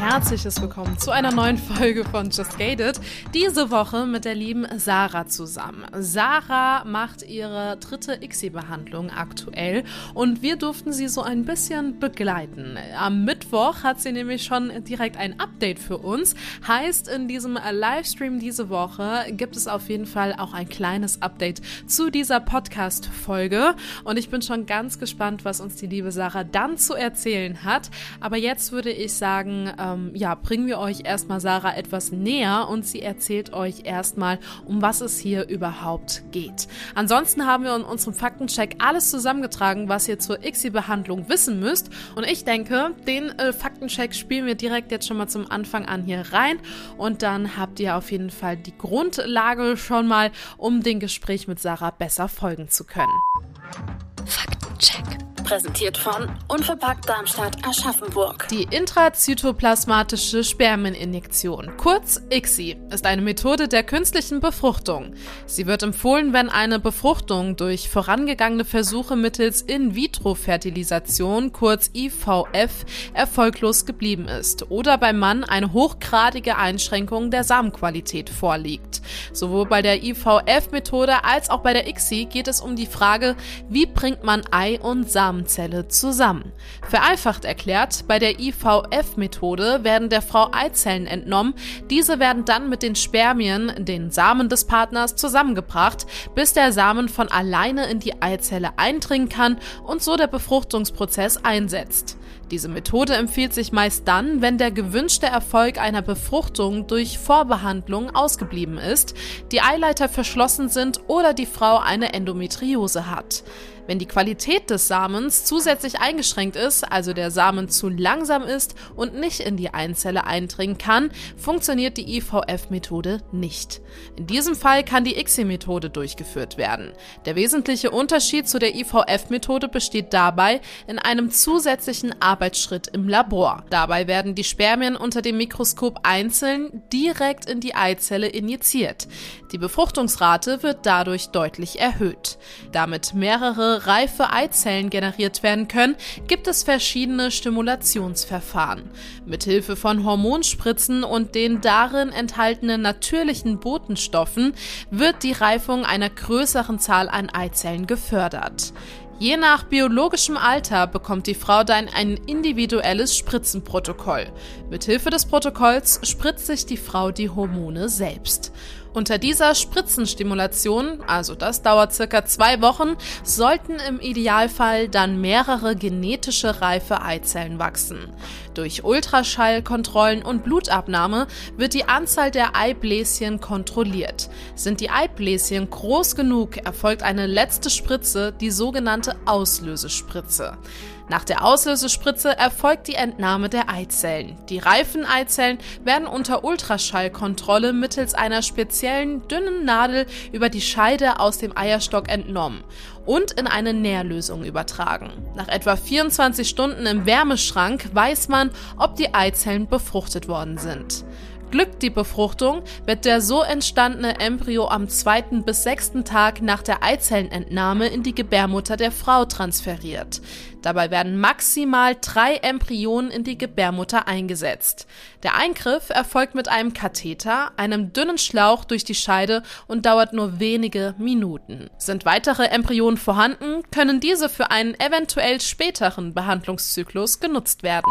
Herzliches Willkommen zu einer neuen Folge von Just Gated. Diese Woche mit der lieben Sarah zusammen. Sarah macht ihre dritte ICSI-Behandlung aktuell und wir durften sie so ein bisschen begleiten. Am Mittwoch hat sie nämlich schon direkt ein Update für uns. Heißt, in diesem Livestream diese Woche gibt es auf jeden Fall auch ein kleines Update zu dieser Podcast-Folge und ich bin schon ganz gespannt, was uns die liebe Sarah dann zu erzählen hat. Aber jetzt würde ich sagen, sagen, ähm, ja, bringen wir euch erstmal Sarah etwas näher und sie erzählt euch erstmal, um was es hier überhaupt geht. Ansonsten haben wir in unserem Faktencheck alles zusammengetragen, was ihr zur ICSI-Behandlung wissen müsst. Und ich denke, den äh, Faktencheck spielen wir direkt jetzt schon mal zum Anfang an hier rein. Und dann habt ihr auf jeden Fall die Grundlage schon mal, um dem Gespräch mit Sarah besser folgen zu können. Faktencheck präsentiert von Unverpackt Darmstadt Aschaffenburg. Die intrazytoplasmatische Spermieninjektion, kurz ICSI, ist eine Methode der künstlichen Befruchtung. Sie wird empfohlen, wenn eine Befruchtung durch vorangegangene Versuche mittels In-vitro-Fertilisation, kurz IVF, erfolglos geblieben ist oder beim Mann eine hochgradige Einschränkung der Samenqualität vorliegt. Sowohl bei der IVF-Methode als auch bei der ICSI geht es um die Frage, wie bringt man Ei und Samen Samenzelle zusammen. Vereinfacht erklärt, bei der IVF-Methode werden der Frau Eizellen entnommen, diese werden dann mit den Spermien, den Samen des Partners, zusammengebracht, bis der Samen von alleine in die Eizelle eindringen kann und so der Befruchtungsprozess einsetzt. Diese Methode empfiehlt sich meist dann, wenn der gewünschte Erfolg einer Befruchtung durch Vorbehandlung ausgeblieben ist, die Eileiter verschlossen sind oder die Frau eine Endometriose hat. Wenn die Qualität des Samens zusätzlich eingeschränkt ist, also der Samen zu langsam ist und nicht in die Einzelle eindringen kann, funktioniert die IVF-Methode nicht. In diesem Fall kann die ICSI-Methode durchgeführt werden. Der wesentliche Unterschied zu der IVF-Methode besteht dabei in einem zusätzlichen Arbeitsschritt im Labor. Dabei werden die Spermien unter dem Mikroskop einzeln direkt in die Eizelle injiziert. Die Befruchtungsrate wird dadurch deutlich erhöht. Damit mehrere reife Eizellen generiert werden können, gibt es verschiedene Stimulationsverfahren. Mithilfe von Hormonspritzen und den darin enthaltenen natürlichen Botenstoffen wird die Reifung einer größeren Zahl an Eizellen gefördert. Je nach biologischem Alter bekommt die Frau dann ein individuelles Spritzenprotokoll. Mithilfe des Protokolls spritzt sich die Frau die Hormone selbst. Unter dieser Spritzenstimulation, also das dauert circa zwei Wochen, sollten im Idealfall dann mehrere genetische reife Eizellen wachsen. Durch Ultraschallkontrollen und Blutabnahme wird die Anzahl der Eibläschen kontrolliert. Sind die Eibläschen groß genug, erfolgt eine letzte Spritze, die sogenannte Auslösespritze. Nach der Auslösespritze erfolgt die Entnahme der Eizellen. Die reifen Eizellen werden unter Ultraschallkontrolle mittels einer speziellen dünnen Nadel über die Scheide aus dem Eierstock entnommen und in eine Nährlösung übertragen. Nach etwa 24 Stunden im Wärmeschrank weiß man, ob die Eizellen befruchtet worden sind. Glückt die Befruchtung, wird der so entstandene Embryo am zweiten bis sechsten Tag nach der Eizellenentnahme in die Gebärmutter der Frau transferiert. Dabei werden maximal drei Embryonen in die Gebärmutter eingesetzt. Der Eingriff erfolgt mit einem Katheter, einem dünnen Schlauch durch die Scheide und dauert nur wenige Minuten. Sind weitere Embryonen vorhanden, können diese für einen eventuell späteren Behandlungszyklus genutzt werden.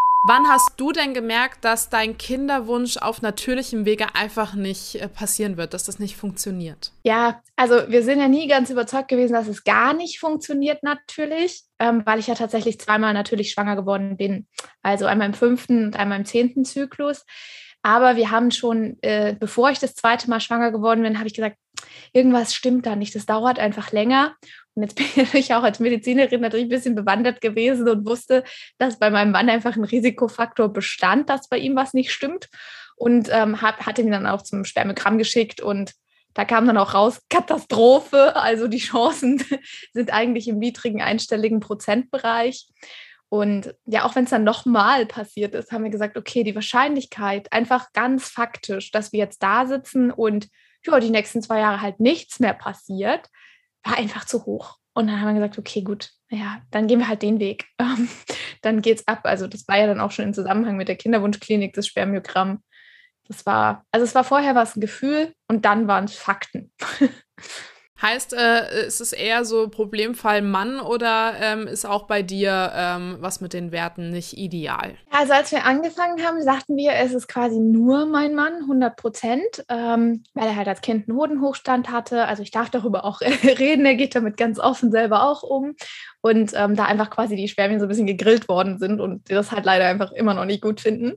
Wann hast du denn gemerkt, dass dein Kinderwunsch auf natürlichem Wege einfach nicht äh, passieren wird, dass das nicht funktioniert? Ja, also wir sind ja nie ganz überzeugt gewesen, dass es gar nicht funktioniert natürlich, ähm, weil ich ja tatsächlich zweimal natürlich schwanger geworden bin. Also einmal im fünften und einmal im zehnten Zyklus. Aber wir haben schon, äh, bevor ich das zweite Mal schwanger geworden bin, habe ich gesagt, irgendwas stimmt da nicht. Das dauert einfach länger. Und jetzt bin ich auch als Medizinerin natürlich ein bisschen bewandert gewesen und wusste, dass bei meinem Mann einfach ein Risikofaktor bestand, dass bei ihm was nicht stimmt. Und ähm, hab, hatte ihn dann auch zum Spermiogramm geschickt und da kam dann auch raus, Katastrophe. Also die Chancen sind eigentlich im niedrigen einstelligen Prozentbereich. Und ja, auch wenn es dann nochmal passiert ist, haben wir gesagt, okay, die Wahrscheinlichkeit einfach ganz faktisch, dass wir jetzt da sitzen und ja, die nächsten zwei Jahre halt nichts mehr passiert, war einfach zu hoch. Und dann haben wir gesagt, okay, gut, ja, dann gehen wir halt den Weg. dann geht's ab. Also das war ja dann auch schon im Zusammenhang mit der Kinderwunschklinik, das Spermiogramm. Das war, also es war vorher was ein Gefühl und dann waren es Fakten. Heißt, äh, ist es eher so Problemfall Mann oder ähm, ist auch bei dir ähm, was mit den Werten nicht ideal? Also als wir angefangen haben, sagten wir, es ist quasi nur mein Mann, 100 Prozent, ähm, weil er halt als Kind einen Hodenhochstand hatte. Also ich darf darüber auch reden, er geht damit ganz offen selber auch um. Und ähm, da einfach quasi die Spermien so ein bisschen gegrillt worden sind und das halt leider einfach immer noch nicht gut finden.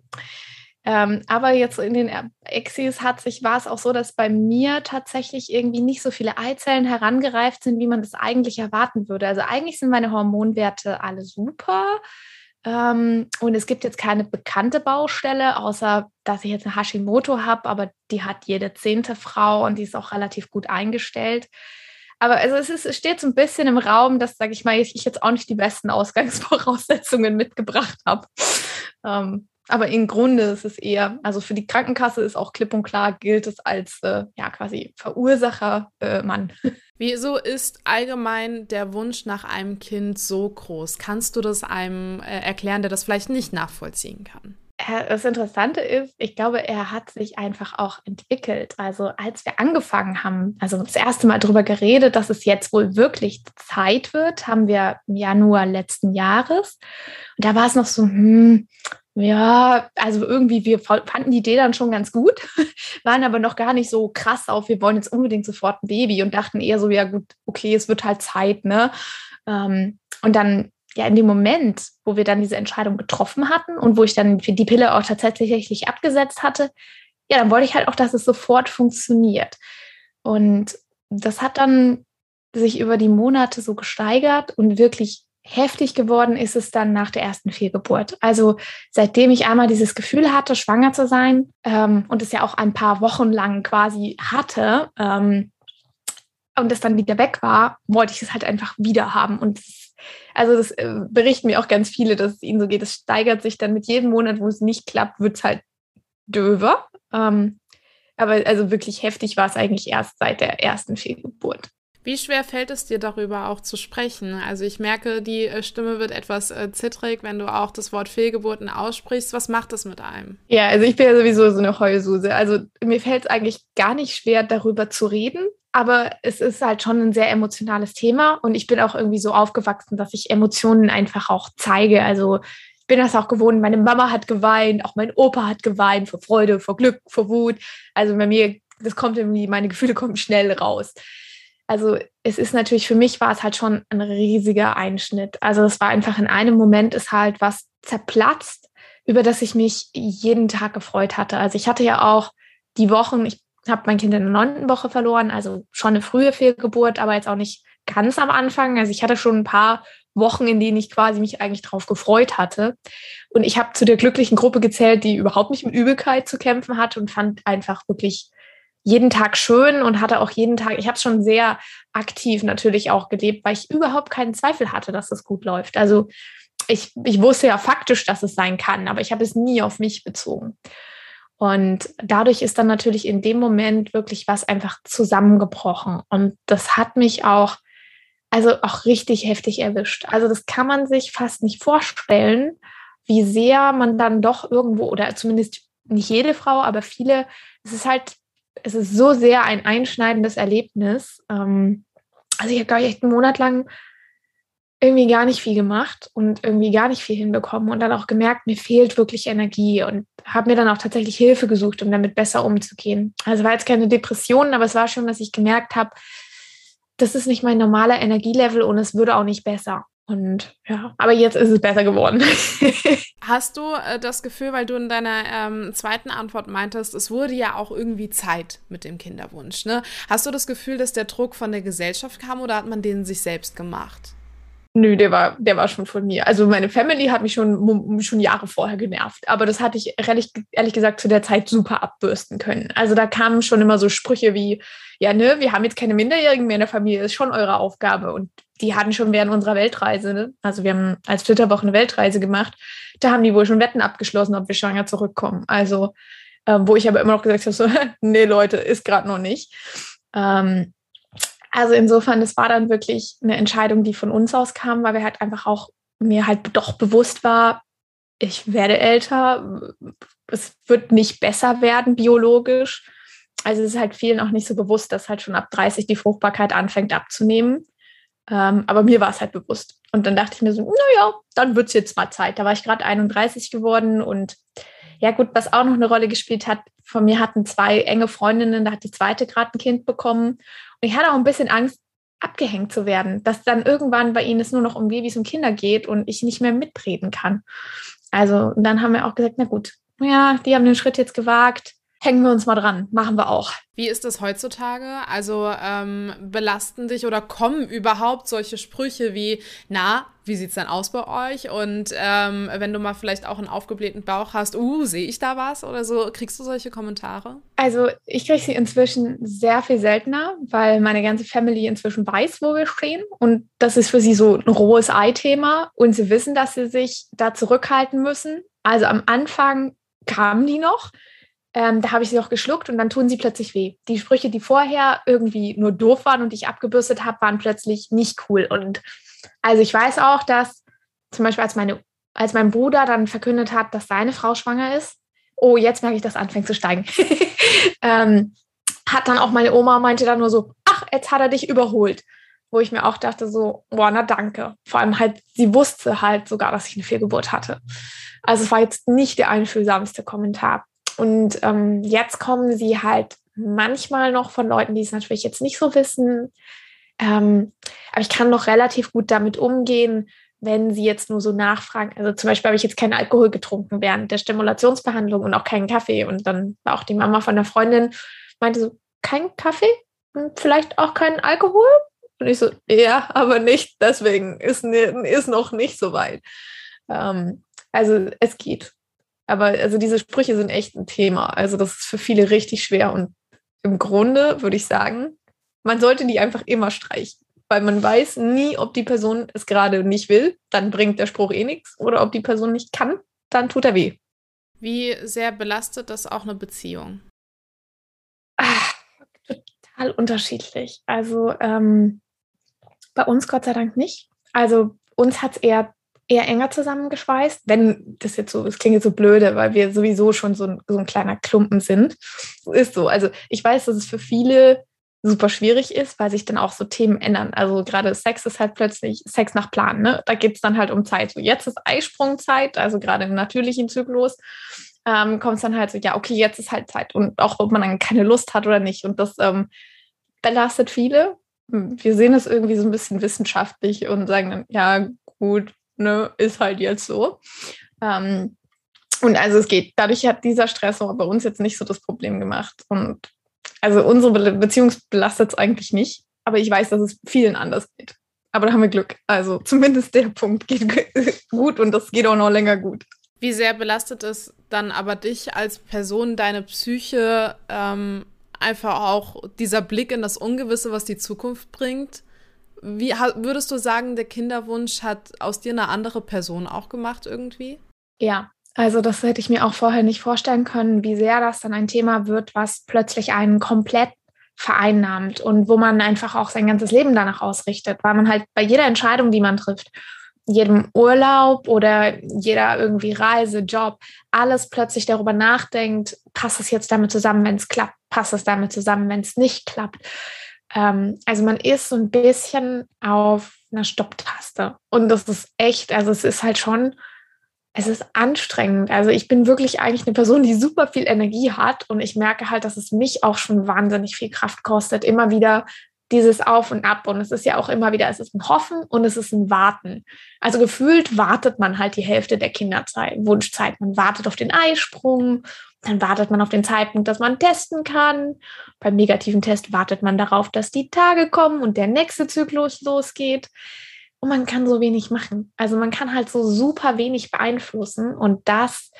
Ähm, aber jetzt in den Exis hat sich, war es auch so, dass bei mir tatsächlich irgendwie nicht so viele Eizellen herangereift sind, wie man das eigentlich erwarten würde. Also eigentlich sind meine Hormonwerte alle super. Ähm, und es gibt jetzt keine bekannte Baustelle, außer dass ich jetzt eine Hashimoto habe, aber die hat jede zehnte Frau und die ist auch relativ gut eingestellt. Aber also es, ist, es steht so ein bisschen im Raum, dass, sage ich mal, ich jetzt auch nicht die besten Ausgangsvoraussetzungen mitgebracht habe. Ähm, aber im Grunde ist es eher, also für die Krankenkasse ist auch klipp und klar, gilt es als äh, ja quasi Verursacher äh, Mann. Wieso ist allgemein der Wunsch nach einem Kind so groß? Kannst du das einem äh, erklären, der das vielleicht nicht nachvollziehen kann? Das Interessante ist, ich glaube, er hat sich einfach auch entwickelt. Also als wir angefangen haben, also das erste Mal darüber geredet, dass es jetzt wohl wirklich Zeit wird, haben wir im Januar letzten Jahres. Und da war es noch so, hm, ja, also irgendwie, wir fanden die Idee dann schon ganz gut, waren aber noch gar nicht so krass auf, wir wollen jetzt unbedingt sofort ein Baby und dachten eher so, ja gut, okay, es wird halt Zeit, ne? Ähm, und dann, ja, in dem Moment, wo wir dann diese Entscheidung getroffen hatten und wo ich dann die Pille auch tatsächlich abgesetzt hatte, ja, dann wollte ich halt auch, dass es sofort funktioniert. Und das hat dann sich über die Monate so gesteigert und wirklich heftig geworden ist es dann nach der ersten Fehlgeburt. Also seitdem ich einmal dieses Gefühl hatte, schwanger zu sein ähm, und es ja auch ein paar Wochen lang quasi hatte ähm, und es dann wieder weg war, wollte ich es halt einfach wieder haben. Und das, also das äh, berichten mir auch ganz viele, dass es ihnen so geht. Es steigert sich dann mit jedem Monat, wo es nicht klappt, wird es halt döver. Ähm, aber also wirklich heftig war es eigentlich erst seit der ersten Fehlgeburt. Wie schwer fällt es dir darüber auch zu sprechen? Also ich merke, die äh, Stimme wird etwas äh, zittrig, wenn du auch das Wort Fehlgeburten aussprichst. Was macht das mit einem? Ja, also ich bin ja sowieso so eine Heulsuse. Also mir fällt es eigentlich gar nicht schwer, darüber zu reden. Aber es ist halt schon ein sehr emotionales Thema und ich bin auch irgendwie so aufgewachsen, dass ich Emotionen einfach auch zeige. Also ich bin das auch gewohnt. Meine Mama hat geweint, auch mein Opa hat geweint vor Freude, vor Glück, vor Wut. Also bei mir, das kommt irgendwie, meine Gefühle kommen schnell raus also es ist natürlich, für mich war es halt schon ein riesiger Einschnitt. Also es war einfach in einem Moment ist halt was zerplatzt, über das ich mich jeden Tag gefreut hatte. Also ich hatte ja auch die Wochen, ich habe mein Kind in der neunten Woche verloren, also schon eine frühe Fehlgeburt, aber jetzt auch nicht ganz am Anfang. Also ich hatte schon ein paar Wochen, in denen ich quasi mich eigentlich drauf gefreut hatte. Und ich habe zu der glücklichen Gruppe gezählt, die überhaupt nicht mit Übelkeit zu kämpfen hat und fand einfach wirklich jeden Tag schön und hatte auch jeden Tag, ich habe schon sehr aktiv natürlich auch gelebt, weil ich überhaupt keinen Zweifel hatte, dass es gut läuft. Also ich, ich wusste ja faktisch, dass es sein kann, aber ich habe es nie auf mich bezogen. Und dadurch ist dann natürlich in dem Moment wirklich was einfach zusammengebrochen. Und das hat mich auch, also auch richtig heftig erwischt. Also das kann man sich fast nicht vorstellen, wie sehr man dann doch irgendwo, oder zumindest nicht jede Frau, aber viele, es ist halt es ist so sehr ein einschneidendes Erlebnis. Ähm, also ich habe, glaube ich, echt einen Monat lang irgendwie gar nicht viel gemacht und irgendwie gar nicht viel hinbekommen und dann auch gemerkt, mir fehlt wirklich Energie und habe mir dann auch tatsächlich Hilfe gesucht, um damit besser umzugehen. Also war jetzt keine Depression, aber es war schon, dass ich gemerkt habe, das ist nicht mein normaler Energielevel und es würde auch nicht besser. Und ja, aber jetzt ist es besser geworden. Hast du äh, das Gefühl, weil du in deiner ähm, zweiten Antwort meintest, es wurde ja auch irgendwie Zeit mit dem Kinderwunsch, ne? Hast du das Gefühl, dass der Druck von der Gesellschaft kam oder hat man den sich selbst gemacht? Nö, der war, der war schon von mir. Also meine Family hat mich schon, schon Jahre vorher genervt. Aber das hatte ich ehrlich, ehrlich gesagt zu der Zeit super abbürsten können. Also da kamen schon immer so Sprüche wie, ja, ne, wir haben jetzt keine Minderjährigen mehr in der Familie, ist schon eure Aufgabe. Und die hatten schon während unserer Weltreise, ne? also wir haben als Flitterwoche eine Weltreise gemacht, da haben die wohl schon Wetten abgeschlossen, ob wir schwanger zurückkommen. Also, äh, wo ich aber immer noch gesagt habe, so, nee, Leute, ist gerade noch nicht. Ähm, also insofern, es war dann wirklich eine Entscheidung, die von uns aus kam, weil wir halt einfach auch mir halt doch bewusst war, ich werde älter, es wird nicht besser werden biologisch. Also es ist halt vielen auch nicht so bewusst, dass halt schon ab 30 die Fruchtbarkeit anfängt abzunehmen. Ähm, aber mir war es halt bewusst. Und dann dachte ich mir so, naja, dann wird es jetzt mal Zeit. Da war ich gerade 31 geworden und ja gut, was auch noch eine Rolle gespielt hat, von mir hatten zwei enge Freundinnen, da hat die zweite gerade ein Kind bekommen ich hatte auch ein bisschen Angst, abgehängt zu werden, dass dann irgendwann bei ihnen es nur noch um Babys und Kinder geht und ich nicht mehr mitreden kann. Also dann haben wir auch gesagt, na gut, ja, die haben den Schritt jetzt gewagt, hängen wir uns mal dran, machen wir auch. Wie ist das heutzutage? Also ähm, belasten dich oder kommen überhaupt solche Sprüche wie, na, wie sieht es denn aus bei euch? Und ähm, wenn du mal vielleicht auch einen aufgeblähten Bauch hast, uh, sehe ich da was oder so, kriegst du solche Kommentare? Also ich kriege sie inzwischen sehr viel seltener, weil meine ganze Family inzwischen weiß, wo wir stehen. Und das ist für sie so ein rohes Ei-Thema. Und sie wissen, dass sie sich da zurückhalten müssen. Also am Anfang kamen die noch ähm, da habe ich sie auch geschluckt und dann tun sie plötzlich weh. Die Sprüche, die vorher irgendwie nur doof waren und ich abgebürstet habe, waren plötzlich nicht cool. Und also ich weiß auch, dass zum Beispiel als, meine, als mein Bruder dann verkündet hat, dass seine Frau schwanger ist, oh, jetzt merke ich, dass anfängt zu steigen. ähm, hat dann auch meine Oma meinte dann nur so, ach, jetzt hat er dich überholt. Wo ich mir auch dachte, so, boah, na danke. Vor allem halt, sie wusste halt sogar, dass ich eine Fehlgeburt hatte. Also es war jetzt nicht der einfühlsamste Kommentar. Und ähm, jetzt kommen sie halt manchmal noch von Leuten, die es natürlich jetzt nicht so wissen. Ähm, aber ich kann noch relativ gut damit umgehen, wenn sie jetzt nur so nachfragen. Also zum Beispiel habe ich jetzt keinen Alkohol getrunken während der Stimulationsbehandlung und auch keinen Kaffee. Und dann war auch die Mama von der Freundin, meinte so, kein Kaffee? Und vielleicht auch keinen Alkohol? Und ich so, ja, aber nicht, deswegen ist, ist noch nicht so weit. Ähm, also es geht. Aber also diese Sprüche sind echt ein Thema. Also das ist für viele richtig schwer. Und im Grunde würde ich sagen, man sollte die einfach immer streichen. Weil man weiß nie, ob die Person es gerade nicht will, dann bringt der Spruch eh nichts. Oder ob die Person nicht kann, dann tut er weh. Wie sehr belastet das auch eine Beziehung? Ach, total unterschiedlich. Also ähm, bei uns Gott sei Dank nicht. Also uns hat es eher eher enger zusammengeschweißt, wenn das jetzt so, es klingt jetzt so blöde, weil wir sowieso schon so ein, so ein kleiner Klumpen sind. Ist so. Also ich weiß, dass es für viele super schwierig ist, weil sich dann auch so Themen ändern. Also gerade Sex ist halt plötzlich Sex nach Plan. Ne? Da geht es dann halt um Zeit. So jetzt ist Eisprungzeit, also gerade im natürlichen Zyklus. Ähm, kommt es dann halt so, ja, okay, jetzt ist halt Zeit. Und auch, ob man dann keine Lust hat oder nicht. Und das ähm, belastet viele. Wir sehen es irgendwie so ein bisschen wissenschaftlich und sagen dann, ja, gut, ne, ist halt jetzt so. Ähm, und also es geht. Dadurch hat dieser Stress aber bei uns jetzt nicht so das Problem gemacht. Und also unsere Beziehung belastet es eigentlich nicht. Aber ich weiß, dass es vielen anders geht. Aber da haben wir Glück. Also zumindest der Punkt geht gut und das geht auch noch länger gut. Wie sehr belastet es dann aber dich als Person, deine Psyche, ähm, einfach auch dieser Blick in das Ungewisse, was die Zukunft bringt? Wie würdest du sagen, der Kinderwunsch hat aus dir eine andere Person auch gemacht irgendwie? Ja, also das hätte ich mir auch vorher nicht vorstellen können, wie sehr das dann ein Thema wird, was plötzlich einen komplett vereinnahmt und wo man einfach auch sein ganzes Leben danach ausrichtet, weil man halt bei jeder Entscheidung, die man trifft, jedem Urlaub oder jeder irgendwie Reise, Job, alles plötzlich darüber nachdenkt, passt es jetzt damit zusammen, wenn es klappt, passt es damit zusammen, wenn es nicht klappt. Ähm, also man ist so ein bisschen auf einer Stopptaste. Und das ist echt, also es ist halt schon, es ist anstrengend. Also ich bin wirklich eigentlich eine Person, die super viel Energie hat und ich merke halt, dass es mich auch schon wahnsinnig viel Kraft kostet, immer wieder dieses Auf und Ab. Und es ist ja auch immer wieder, es ist ein Hoffen und es ist ein Warten. Also gefühlt wartet man halt die Hälfte der Kinderzeit, Wunschzeit. Man wartet auf den Eisprung, dann wartet man auf den Zeitpunkt, dass man testen kann. Beim negativen Test wartet man darauf, dass die Tage kommen und der nächste Zyklus losgeht. Und man kann so wenig machen. Also man kann halt so super wenig beeinflussen. Und das,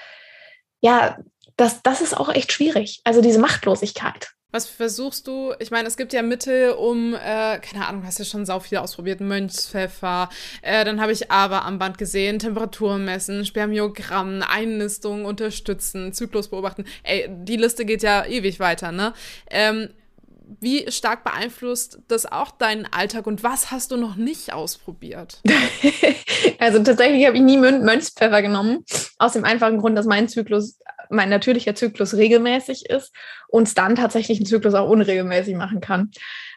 ja, das, das ist auch echt schwierig. Also diese Machtlosigkeit. Was versuchst du? Ich meine, es gibt ja Mittel, um, äh, keine Ahnung, hast du schon sau viel ausprobiert, Mönchspfeffer, äh, dann habe ich aber am Band gesehen, Temperatur messen, Spermiogramm, Einnistung unterstützen, Zyklus beobachten. Ey, die Liste geht ja ewig weiter, ne? Ähm, wie stark beeinflusst das auch deinen Alltag und was hast du noch nicht ausprobiert? also tatsächlich habe ich nie Mönchspfeffer genommen, aus dem einfachen Grund, dass mein Zyklus, mein natürlicher Zyklus regelmäßig ist und es dann tatsächlich einen Zyklus auch unregelmäßig machen kann.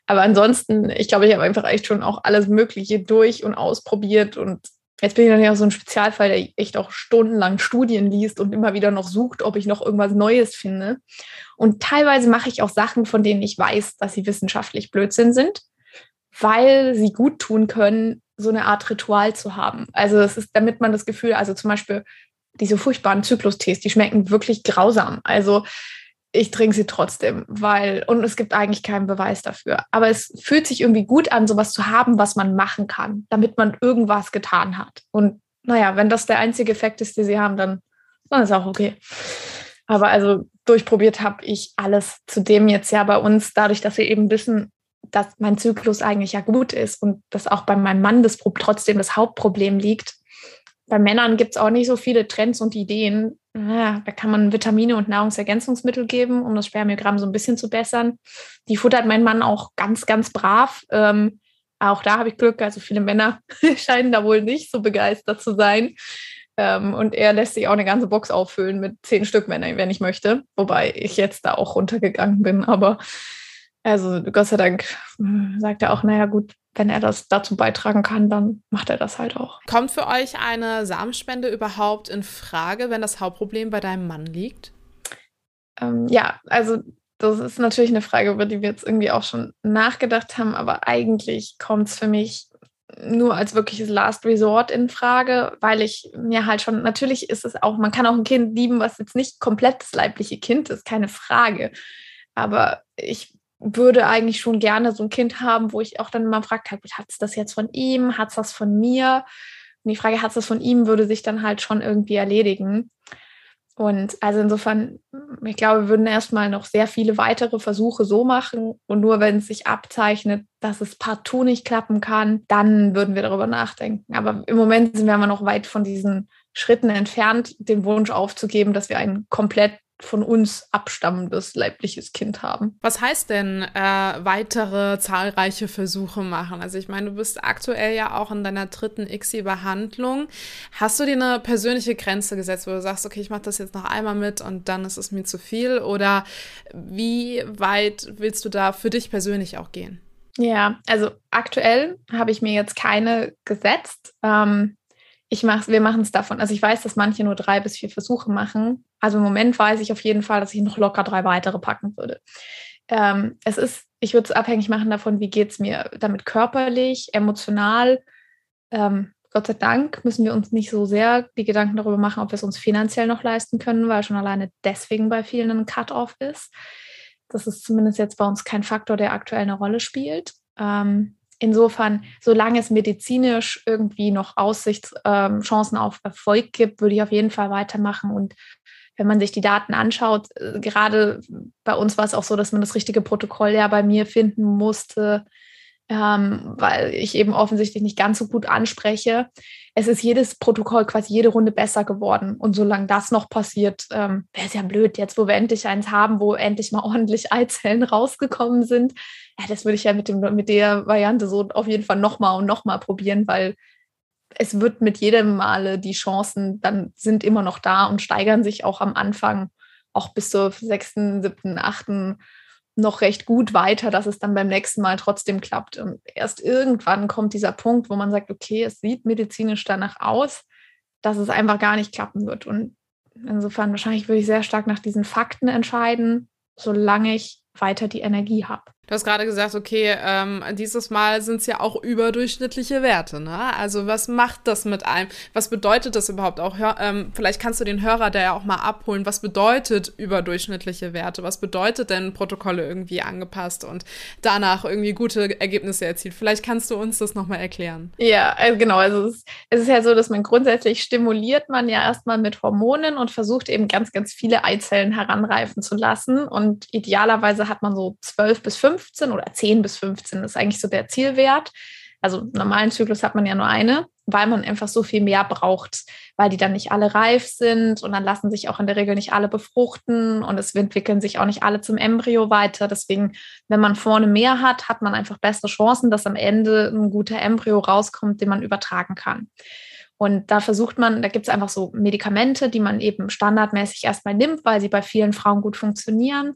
Aber ansonsten, ich glaube, ich habe einfach echt schon auch alles Mögliche durch und ausprobiert und Jetzt bin ich natürlich auch so ein Spezialfall, der echt auch stundenlang Studien liest und immer wieder noch sucht, ob ich noch irgendwas Neues finde. Und teilweise mache ich auch Sachen, von denen ich weiß, dass sie wissenschaftlich Blödsinn sind, weil sie gut tun können, so eine Art Ritual zu haben. Also es ist, damit man das Gefühl, also zum Beispiel diese furchtbaren Zyklustees, die schmecken wirklich grausam. Also ich trinke sie trotzdem, weil, und es gibt eigentlich keinen Beweis dafür. Aber es fühlt sich irgendwie gut an, sowas zu haben, was man machen kann, damit man irgendwas getan hat. Und naja, wenn das der einzige Effekt ist, den sie haben, dann, dann ist auch okay. Aber also durchprobiert habe ich alles. Zudem jetzt ja bei uns, dadurch, dass wir eben wissen, dass mein Zyklus eigentlich ja gut ist und dass auch bei meinem Mann das trotzdem das Hauptproblem liegt. Bei Männern gibt es auch nicht so viele Trends und Ideen, ja, da kann man Vitamine und Nahrungsergänzungsmittel geben, um das Spermiogramm so ein bisschen zu bessern. Die futtert mein Mann auch ganz, ganz brav. Ähm, auch da habe ich Glück. Also viele Männer scheinen da wohl nicht so begeistert zu sein. Ähm, und er lässt sich auch eine ganze Box auffüllen mit zehn Stück, wenn, er, wenn ich möchte. Wobei ich jetzt da auch runtergegangen bin. Aber also Gott sei Dank äh, sagt er auch, naja gut, wenn er das dazu beitragen kann, dann macht er das halt auch. Kommt für euch eine Samenspende überhaupt in Frage, wenn das Hauptproblem bei deinem Mann liegt? Ähm, ja, also das ist natürlich eine Frage, über die wir jetzt irgendwie auch schon nachgedacht haben, aber eigentlich kommt es für mich nur als wirkliches Last Resort in Frage, weil ich mir halt schon, natürlich ist es auch, man kann auch ein Kind lieben, was jetzt nicht komplett das leibliche Kind ist, keine Frage. Aber ich würde eigentlich schon gerne so ein Kind haben, wo ich auch dann immer fragt, hat es das jetzt von ihm, hat es das von mir? Und die Frage, hat es das von ihm, würde sich dann halt schon irgendwie erledigen. Und also insofern, ich glaube, wir würden erstmal noch sehr viele weitere Versuche so machen. Und nur wenn es sich abzeichnet, dass es partout nicht klappen kann, dann würden wir darüber nachdenken. Aber im Moment sind wir noch weit von diesen Schritten entfernt, den Wunsch aufzugeben, dass wir ein komplett von uns abstammendes leibliches Kind haben. Was heißt denn äh, weitere zahlreiche Versuche machen? Also ich meine, du bist aktuell ja auch in deiner dritten ICSI-Behandlung. Hast du dir eine persönliche Grenze gesetzt, wo du sagst, okay, ich mache das jetzt noch einmal mit und dann ist es mir zu viel? Oder wie weit willst du da für dich persönlich auch gehen? Ja, also aktuell habe ich mir jetzt keine gesetzt. Ähm, ich mach's, wir machen es davon. Also ich weiß, dass manche nur drei bis vier Versuche machen. Also im Moment weiß ich auf jeden Fall, dass ich noch locker drei weitere packen würde. Ähm, es ist, ich würde es abhängig machen davon, wie geht es mir damit körperlich, emotional. Ähm, Gott sei Dank müssen wir uns nicht so sehr die Gedanken darüber machen, ob wir es uns finanziell noch leisten können, weil schon alleine deswegen bei vielen ein Cut-off ist. Das ist zumindest jetzt bei uns kein Faktor, der aktuell eine Rolle spielt. Ähm, Insofern, solange es medizinisch irgendwie noch Aussichtschancen ähm, auf Erfolg gibt, würde ich auf jeden Fall weitermachen. Und wenn man sich die Daten anschaut, äh, gerade bei uns war es auch so, dass man das richtige Protokoll ja bei mir finden musste, ähm, weil ich eben offensichtlich nicht ganz so gut anspreche. Es ist jedes Protokoll quasi jede Runde besser geworden. Und solange das noch passiert, ähm, wäre es ja blöd, jetzt wo wir endlich eins haben, wo endlich mal ordentlich Eizellen rausgekommen sind, ja, das würde ich ja mit, dem, mit der Variante so auf jeden Fall nochmal und nochmal probieren, weil es wird mit jedem Male die Chancen dann sind immer noch da und steigern sich auch am Anfang, auch bis zur sechsten, siebten, achten noch recht gut weiter, dass es dann beim nächsten Mal trotzdem klappt. Und erst irgendwann kommt dieser Punkt, wo man sagt, okay, es sieht medizinisch danach aus, dass es einfach gar nicht klappen wird. Und insofern wahrscheinlich würde ich sehr stark nach diesen Fakten entscheiden, solange ich weiter die Energie habe. Du hast gerade gesagt, okay, ähm, dieses Mal sind es ja auch überdurchschnittliche Werte. Ne? Also was macht das mit einem? Was bedeutet das überhaupt auch? Hör, ähm, vielleicht kannst du den Hörer der ja auch mal abholen. Was bedeutet überdurchschnittliche Werte? Was bedeutet denn Protokolle irgendwie angepasst und danach irgendwie gute Ergebnisse erzielt? Vielleicht kannst du uns das nochmal erklären. Ja, also genau. Also es, es ist ja so, dass man grundsätzlich stimuliert man ja erstmal mit Hormonen und versucht eben ganz, ganz viele Eizellen heranreifen zu lassen. Und idealerweise hat man so zwölf bis fünf 15 oder 10 bis 15 ist eigentlich so der Zielwert. Also im normalen Zyklus hat man ja nur eine, weil man einfach so viel mehr braucht, weil die dann nicht alle reif sind und dann lassen sich auch in der Regel nicht alle befruchten und es entwickeln sich auch nicht alle zum Embryo weiter. Deswegen, wenn man vorne mehr hat, hat man einfach bessere Chancen, dass am Ende ein guter Embryo rauskommt, den man übertragen kann. Und da versucht man, da gibt es einfach so Medikamente, die man eben standardmäßig erstmal nimmt, weil sie bei vielen Frauen gut funktionieren.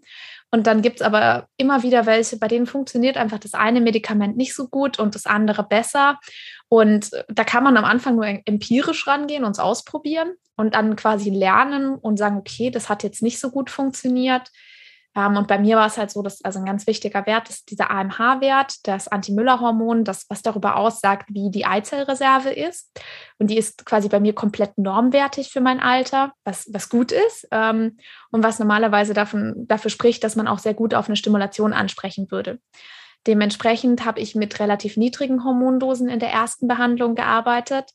Und dann gibt es aber immer wieder welche, bei denen funktioniert einfach das eine Medikament nicht so gut und das andere besser. Und äh, da kann man am Anfang nur empirisch rangehen und es ausprobieren und dann quasi lernen und sagen, okay, das hat jetzt nicht so gut funktioniert. Ähm, und bei mir war es halt so, dass also ein ganz wichtiger Wert ist dieser AMH-Wert, das Anti-Müller-Hormon, das was darüber aussagt, wie die Eizellreserve ist. Und die ist quasi bei mir komplett normwertig für mein Alter, was, was gut ist ähm, und was normalerweise davon, dafür spricht, dass man auch sehr gut auf eine Stimulation ansprechen würde. Dementsprechend habe ich mit relativ niedrigen Hormondosen in der ersten Behandlung gearbeitet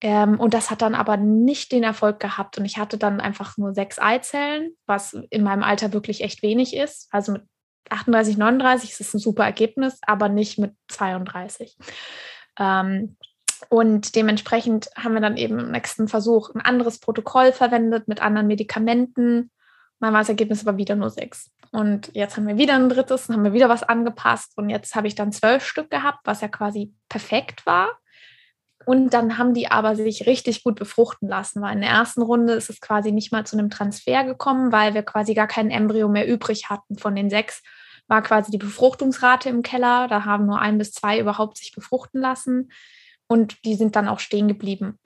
ähm, und das hat dann aber nicht den Erfolg gehabt. Und ich hatte dann einfach nur sechs Eizellen, was in meinem Alter wirklich echt wenig ist. Also mit 38, 39 ist es ein super Ergebnis, aber nicht mit 32. Ähm, und dementsprechend haben wir dann eben im nächsten Versuch ein anderes Protokoll verwendet mit anderen Medikamenten. Dann war das Ergebnis aber wieder nur sechs. Und jetzt haben wir wieder ein drittes, dann haben wir wieder was angepasst. Und jetzt habe ich dann zwölf Stück gehabt, was ja quasi perfekt war. Und dann haben die aber sich richtig gut befruchten lassen, weil in der ersten Runde ist es quasi nicht mal zu einem Transfer gekommen, weil wir quasi gar kein Embryo mehr übrig hatten. Von den sechs war quasi die Befruchtungsrate im Keller. Da haben nur ein bis zwei überhaupt sich befruchten lassen. Und die sind dann auch stehen geblieben.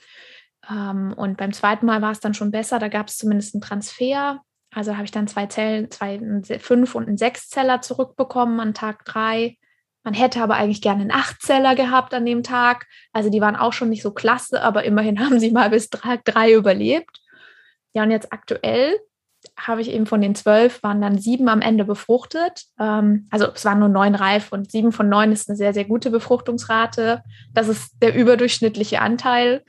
Ähm, und beim zweiten Mal war es dann schon besser. Da gab es zumindest einen Transfer. Also habe ich dann zwei Zellen, zwei, fünf und einen Sechszeller zurückbekommen an Tag drei. Man hätte aber eigentlich gerne einen Achtzeller gehabt an dem Tag. Also die waren auch schon nicht so klasse, aber immerhin haben sie mal bis drei, drei überlebt. Ja, und jetzt aktuell habe ich eben von den zwölf, waren dann sieben am Ende befruchtet. Ähm, also es waren nur neun reif und sieben von neun ist eine sehr, sehr gute Befruchtungsrate. Das ist der überdurchschnittliche Anteil.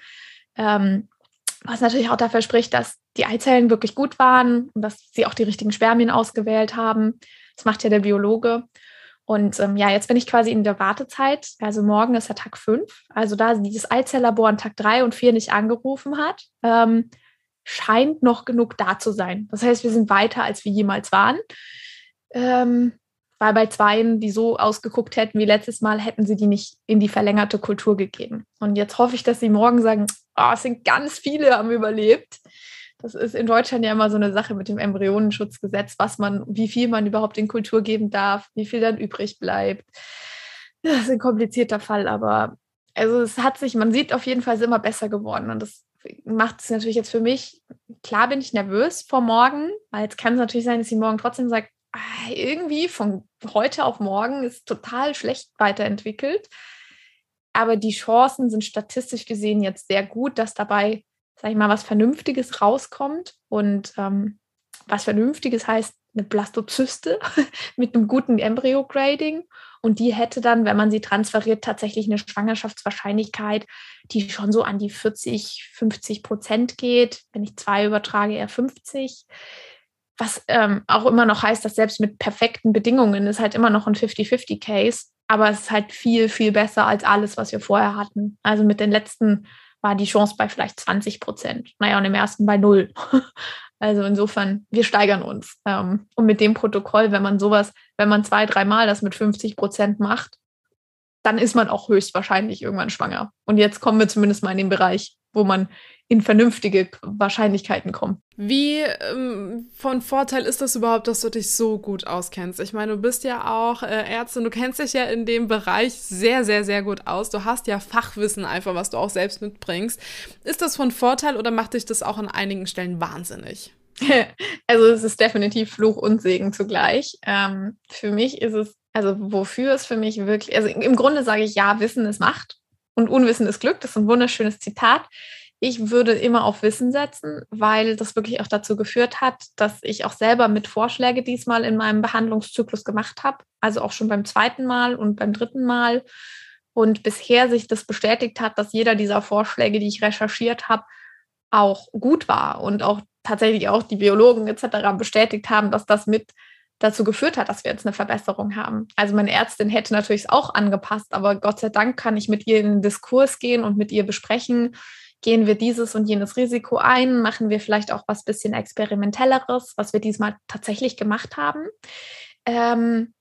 Ähm, was natürlich auch dafür spricht, dass die Eizellen wirklich gut waren und dass sie auch die richtigen Spermien ausgewählt haben. Das macht ja der Biologe. Und ähm, ja, jetzt bin ich quasi in der Wartezeit. Also morgen ist ja Tag 5. Also da dieses Eizelllabor an Tag 3 und 4 nicht angerufen hat, ähm, scheint noch genug da zu sein. Das heißt, wir sind weiter, als wir jemals waren. Ähm, weil bei Zweien, die so ausgeguckt hätten wie letztes Mal, hätten sie die nicht in die verlängerte Kultur gegeben. Und jetzt hoffe ich, dass sie morgen sagen, oh, es sind ganz viele haben überlebt. Das ist in Deutschland ja immer so eine Sache mit dem Embryonenschutzgesetz, was man, wie viel man überhaupt in Kultur geben darf, wie viel dann übrig bleibt. Das ist ein komplizierter Fall, aber also es hat sich, man sieht auf jeden Fall, es ist immer besser geworden. Und das macht es natürlich jetzt für mich, klar bin ich nervös vor morgen, weil jetzt kann es natürlich sein, dass sie morgen trotzdem sagt, ah, irgendwie von heute auf morgen ist total schlecht weiterentwickelt. Aber die Chancen sind statistisch gesehen jetzt sehr gut, dass dabei sag ich mal, was Vernünftiges rauskommt. Und ähm, was Vernünftiges heißt eine Blastozyste mit einem guten Embryo-Grading. Und die hätte dann, wenn man sie transferiert, tatsächlich eine Schwangerschaftswahrscheinlichkeit, die schon so an die 40, 50 Prozent geht. Wenn ich zwei übertrage, eher 50. Was ähm, auch immer noch heißt, dass selbst mit perfekten Bedingungen ist halt immer noch ein 50-50-Case. Aber es ist halt viel, viel besser als alles, was wir vorher hatten. Also mit den letzten war die Chance bei vielleicht 20 Prozent. Naja, und im ersten bei null. Also insofern, wir steigern uns. Ähm, und mit dem Protokoll, wenn man sowas, wenn man zwei, dreimal das mit 50 Prozent macht, dann ist man auch höchstwahrscheinlich irgendwann schwanger. Und jetzt kommen wir zumindest mal in den Bereich, wo man in vernünftige Wahrscheinlichkeiten kommt. Wie ähm, von Vorteil ist das überhaupt, dass du dich so gut auskennst? Ich meine, du bist ja auch äh, Ärztin, du kennst dich ja in dem Bereich sehr, sehr, sehr gut aus. Du hast ja Fachwissen einfach, was du auch selbst mitbringst. Ist das von Vorteil oder macht dich das auch an einigen Stellen wahnsinnig? Also es ist definitiv Fluch und Segen zugleich. Ähm, für mich ist es, also wofür es für mich wirklich, also im Grunde sage ich ja, Wissen ist Macht und Unwissen ist Glück. Das ist ein wunderschönes Zitat. Ich würde immer auf Wissen setzen, weil das wirklich auch dazu geführt hat, dass ich auch selber mit Vorschläge diesmal in meinem Behandlungszyklus gemacht habe. Also auch schon beim zweiten Mal und beim dritten Mal. Und bisher sich das bestätigt hat, dass jeder dieser Vorschläge, die ich recherchiert habe, auch gut war und auch tatsächlich auch die Biologen etc. bestätigt haben, dass das mit dazu geführt hat, dass wir jetzt eine Verbesserung haben. Also meine Ärztin hätte natürlich auch angepasst, aber Gott sei Dank kann ich mit ihr in den Diskurs gehen und mit ihr besprechen, gehen wir dieses und jenes Risiko ein, machen wir vielleicht auch was bisschen experimentelleres, was wir diesmal tatsächlich gemacht haben. Ähm,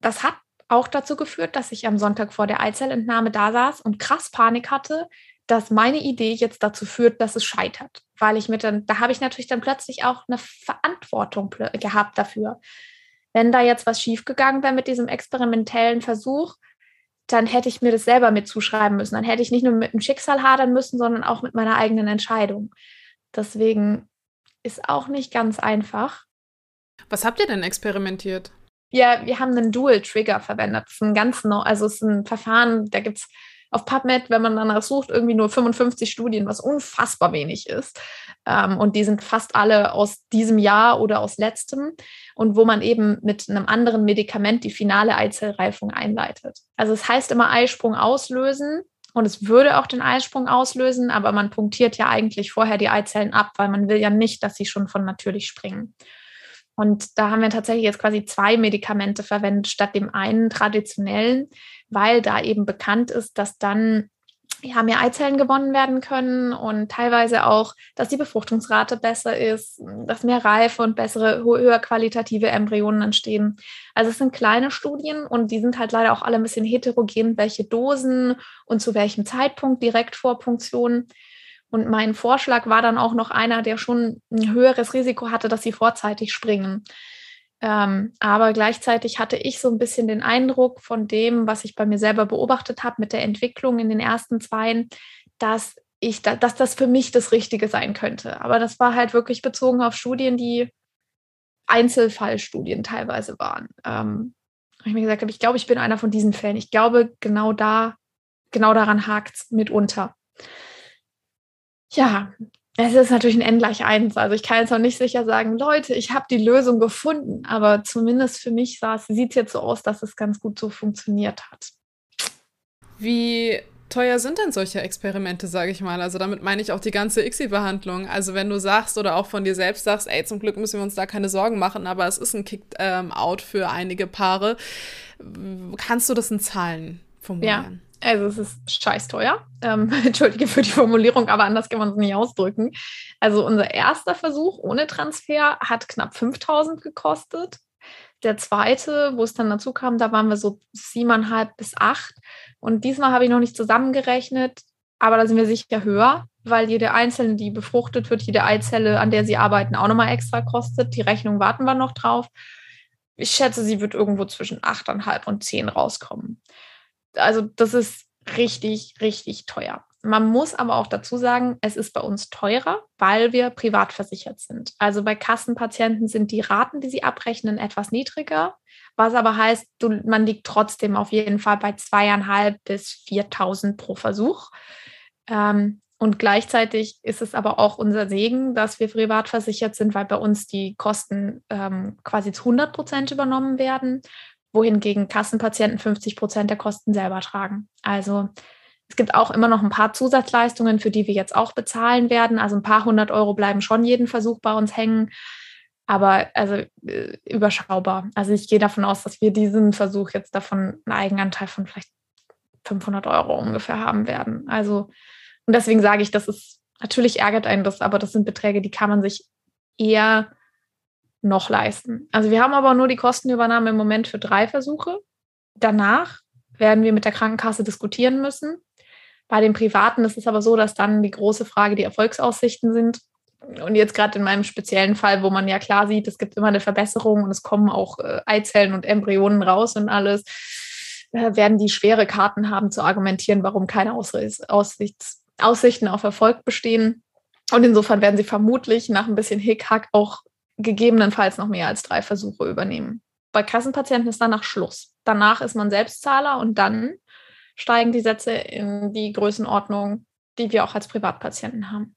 das hat auch dazu geführt, dass ich am Sonntag vor der Eizellentnahme da saß und krass Panik hatte, dass meine Idee jetzt dazu führt, dass es scheitert. Weil ich mit dann, da habe ich natürlich dann plötzlich auch eine Verantwortung gehabt dafür. Wenn da jetzt was schiefgegangen wäre mit diesem experimentellen Versuch, dann hätte ich mir das selber mit zuschreiben müssen. Dann hätte ich nicht nur mit dem Schicksal hadern müssen, sondern auch mit meiner eigenen Entscheidung. Deswegen ist auch nicht ganz einfach. Was habt ihr denn experimentiert? Ja, wir haben einen Dual Trigger verwendet. Das ist ein ganz neu, also es ist ein Verfahren, da gibt es auf PubMed, wenn man danach sucht, irgendwie nur 55 Studien, was unfassbar wenig ist. Ähm, und die sind fast alle aus diesem Jahr oder aus letztem. Und wo man eben mit einem anderen Medikament die finale Eizellreifung einleitet. Also es heißt immer Eisprung auslösen. Und es würde auch den Eisprung auslösen, aber man punktiert ja eigentlich vorher die Eizellen ab, weil man will ja nicht, dass sie schon von natürlich springen. Und da haben wir tatsächlich jetzt quasi zwei Medikamente verwendet statt dem einen traditionellen, weil da eben bekannt ist, dass dann ja, mehr Eizellen gewonnen werden können und teilweise auch, dass die Befruchtungsrate besser ist, dass mehr reife und bessere, höher qualitative Embryonen entstehen. Also es sind kleine Studien und die sind halt leider auch alle ein bisschen heterogen, welche Dosen und zu welchem Zeitpunkt direkt vor Punktion. Und mein Vorschlag war dann auch noch einer, der schon ein höheres Risiko hatte, dass sie vorzeitig springen. Ähm, aber gleichzeitig hatte ich so ein bisschen den Eindruck von dem, was ich bei mir selber beobachtet habe mit der Entwicklung in den ersten zwei, dass ich, da, dass das für mich das Richtige sein könnte. Aber das war halt wirklich bezogen auf Studien, die Einzelfallstudien teilweise waren. Ähm, ich mir gesagt habe, ich glaube, ich bin einer von diesen Fällen. Ich glaube, genau da, genau daran hakt es mitunter. Ja, es ist natürlich ein N gleich 1. Also ich kann jetzt noch nicht sicher sagen, Leute, ich habe die Lösung gefunden, aber zumindest für mich sieht es jetzt so aus, dass es ganz gut so funktioniert hat. Wie teuer sind denn solche Experimente, sage ich mal? Also damit meine ich auch die ganze ICSI-Behandlung. Also wenn du sagst oder auch von dir selbst sagst, ey, zum Glück müssen wir uns da keine Sorgen machen, aber es ist ein Kick-out für einige Paare. Kannst du das in Zahlen formulieren? Ja. Also es ist scheiß teuer. Ähm, Entschuldige für die Formulierung, aber anders kann man es nicht ausdrücken. Also unser erster Versuch ohne Transfer hat knapp 5000 gekostet. Der zweite, wo es dann dazu kam, da waren wir so siebeneinhalb bis acht. Und diesmal habe ich noch nicht zusammengerechnet, aber da sind wir sicher höher, weil jede einzelne, die befruchtet wird, jede Eizelle, an der sie arbeiten, auch nochmal extra kostet. Die Rechnung warten wir noch drauf. Ich schätze, sie wird irgendwo zwischen achteinhalb und zehn rauskommen also das ist richtig, richtig teuer. Man muss aber auch dazu sagen, es ist bei uns teurer, weil wir privat versichert sind. Also bei Kassenpatienten sind die Raten, die sie abrechnen, etwas niedriger, was aber heißt, du, man liegt trotzdem auf jeden Fall bei zweieinhalb bis 4.000 pro Versuch. Ähm, und gleichzeitig ist es aber auch unser Segen, dass wir privat versichert sind, weil bei uns die Kosten ähm, quasi zu 100 Prozent übernommen werden wohingegen Kassenpatienten 50 Prozent der Kosten selber tragen. Also es gibt auch immer noch ein paar Zusatzleistungen, für die wir jetzt auch bezahlen werden. Also ein paar hundert Euro bleiben schon jeden Versuch bei uns hängen. Aber also äh, überschaubar. Also ich gehe davon aus, dass wir diesen Versuch jetzt davon einen Eigenanteil von vielleicht 500 Euro ungefähr haben werden. Also und deswegen sage ich, das ist natürlich ärgert einen das, aber das sind Beträge, die kann man sich eher noch leisten. Also wir haben aber nur die Kostenübernahme im Moment für drei Versuche. Danach werden wir mit der Krankenkasse diskutieren müssen, Bei den Privaten ist es aber so, dass dann die große Frage die Erfolgsaussichten sind. Und jetzt gerade in meinem speziellen Fall, wo man ja klar sieht, es gibt immer eine Verbesserung und es kommen auch äh, Eizellen und Embryonen raus und alles, äh, werden die schwere Karten haben zu argumentieren, warum keine Aussichts, Aussichten auf Erfolg bestehen. Und insofern werden sie vermutlich nach ein bisschen Hickhack auch gegebenenfalls noch mehr als drei Versuche übernehmen. Bei Kassenpatienten ist danach Schluss. Danach ist man Selbstzahler und dann steigen die Sätze in die Größenordnung, die wir auch als Privatpatienten haben.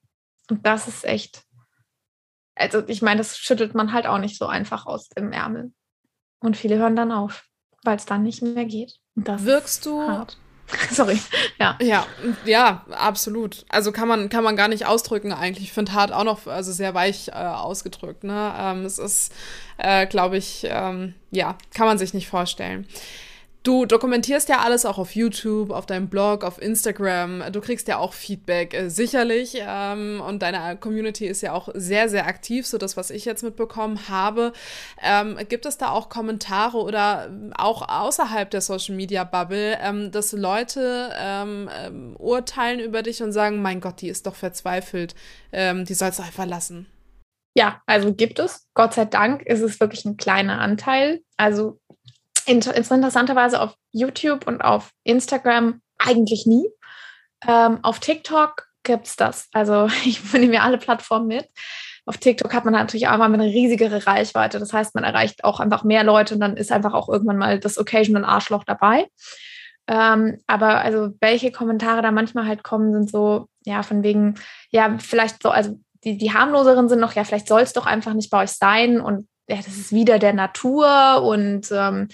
Und das ist echt, also ich meine, das schüttelt man halt auch nicht so einfach aus dem Ärmel. Und viele hören dann auf, weil es dann nicht mehr geht. Das Wirkst du hart. Sorry. Ja. Ja, ja, absolut. Also kann man, kann man gar nicht ausdrücken eigentlich. Ich finde hart auch noch also sehr weich äh, ausgedrückt. Ne? Ähm, es ist, äh, glaube ich, ähm, ja, kann man sich nicht vorstellen. Du dokumentierst ja alles auch auf YouTube, auf deinem Blog, auf Instagram. Du kriegst ja auch Feedback, äh, sicherlich. Ähm, und deine Community ist ja auch sehr, sehr aktiv, so das, was ich jetzt mitbekommen habe. Ähm, gibt es da auch Kommentare oder auch außerhalb der Social Media Bubble, ähm, dass Leute ähm, ähm, urteilen über dich und sagen, mein Gott, die ist doch verzweifelt, ähm, die sollst du einfach lassen? Ja, also gibt es. Gott sei Dank ist es wirklich ein kleiner Anteil. Also interessanterweise auf YouTube und auf Instagram eigentlich nie. Ähm, auf TikTok gibt es das. Also ich nehme mir alle Plattformen mit. Auf TikTok hat man natürlich auch immer eine riesigere Reichweite. Das heißt, man erreicht auch einfach mehr Leute und dann ist einfach auch irgendwann mal das Occasional Arschloch dabei. Ähm, aber also welche Kommentare da manchmal halt kommen, sind so, ja, von wegen, ja, vielleicht so, also die, die harmloseren sind noch, ja, vielleicht soll es doch einfach nicht bei euch sein und ja, das ist wieder der Natur und ähm,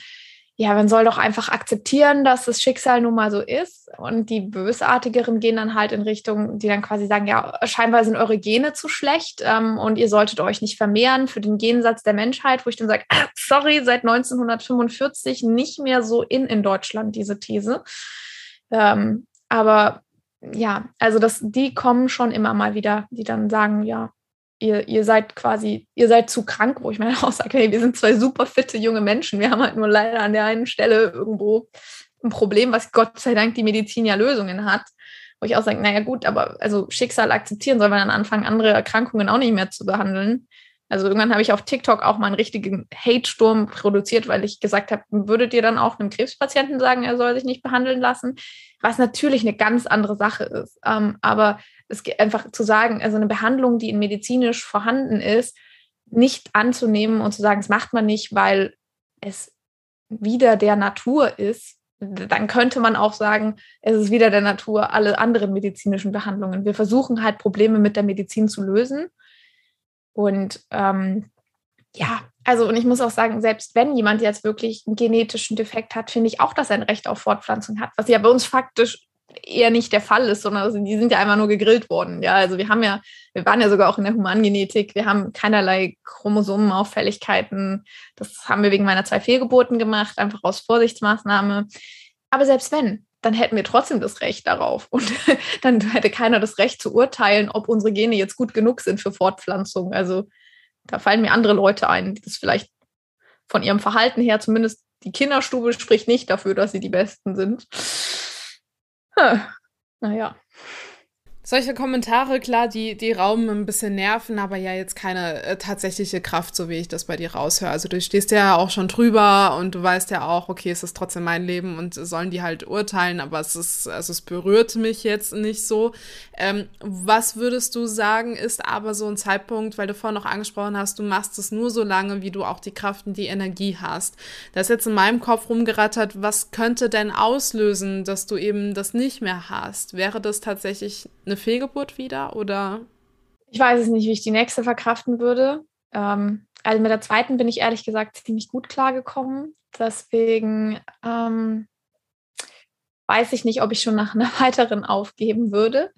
ja, man soll doch einfach akzeptieren, dass das Schicksal nun mal so ist. Und die Bösartigeren gehen dann halt in Richtung, die dann quasi sagen, ja, scheinbar sind eure Gene zu schlecht ähm, und ihr solltet euch nicht vermehren für den Gensatz der Menschheit, wo ich dann sage, sorry, seit 1945 nicht mehr so in in Deutschland diese These. Ähm, aber ja, also das, die kommen schon immer mal wieder, die dann sagen, ja, ihr, ihr seid quasi, ihr seid zu krank, wo ich mir auch sage, hey, wir sind zwei super fitte junge Menschen, wir haben halt nur leider an der einen Stelle irgendwo ein Problem, was Gott sei Dank die Medizin ja Lösungen hat. Wo ich auch sage, naja gut, aber also Schicksal akzeptieren soll man dann anfangen, andere Erkrankungen auch nicht mehr zu behandeln. Also irgendwann habe ich auf TikTok auch mal einen richtigen Hate-Sturm produziert, weil ich gesagt habe, würdet ihr dann auch einem Krebspatienten sagen, er soll sich nicht behandeln lassen? Was natürlich eine ganz andere Sache ist. Ähm, aber es geht einfach zu sagen, also eine Behandlung, die medizinisch vorhanden ist, nicht anzunehmen und zu sagen, das macht man nicht, weil es wieder der Natur ist, dann könnte man auch sagen, es ist wieder der Natur alle anderen medizinischen Behandlungen. Wir versuchen halt Probleme mit der Medizin zu lösen. Und ähm, ja, also und ich muss auch sagen, selbst wenn jemand jetzt wirklich einen genetischen Defekt hat, finde ich auch, dass er ein Recht auf Fortpflanzung hat, was ja bei uns faktisch eher nicht der Fall ist, sondern die sind ja einfach nur gegrillt worden. Ja, also wir haben ja, wir waren ja sogar auch in der Humangenetik, wir haben keinerlei Chromosomenauffälligkeiten. Das haben wir wegen meiner zwei Fehlgeburten gemacht, einfach aus Vorsichtsmaßnahme. Aber selbst wenn, dann hätten wir trotzdem das Recht darauf. Und dann hätte keiner das Recht zu urteilen, ob unsere Gene jetzt gut genug sind für Fortpflanzung. Also da fallen mir andere Leute ein, die das vielleicht von ihrem Verhalten her, zumindest die Kinderstube spricht nicht dafür, dass sie die Besten sind. Naja. Solche Kommentare, klar, die, die rauben ein bisschen Nerven, aber ja jetzt keine äh, tatsächliche Kraft, so wie ich das bei dir raushöre. Also du stehst ja auch schon drüber und du weißt ja auch, okay, es ist trotzdem mein Leben und sollen die halt urteilen, aber es ist, also es berührt mich jetzt nicht so. Ähm, was würdest du sagen, ist aber so ein Zeitpunkt, weil du vorhin noch angesprochen hast, du machst es nur so lange, wie du auch die Kraft und die Energie hast. Da ist jetzt in meinem Kopf rumgerattert, was könnte denn auslösen, dass du eben das nicht mehr hast? Wäre das tatsächlich eine Fehlgeburt wieder oder? Ich weiß es nicht, wie ich die nächste verkraften würde. Ähm, also mit der zweiten bin ich ehrlich gesagt ziemlich gut klargekommen. Deswegen ähm, weiß ich nicht, ob ich schon nach einer weiteren aufgeben würde.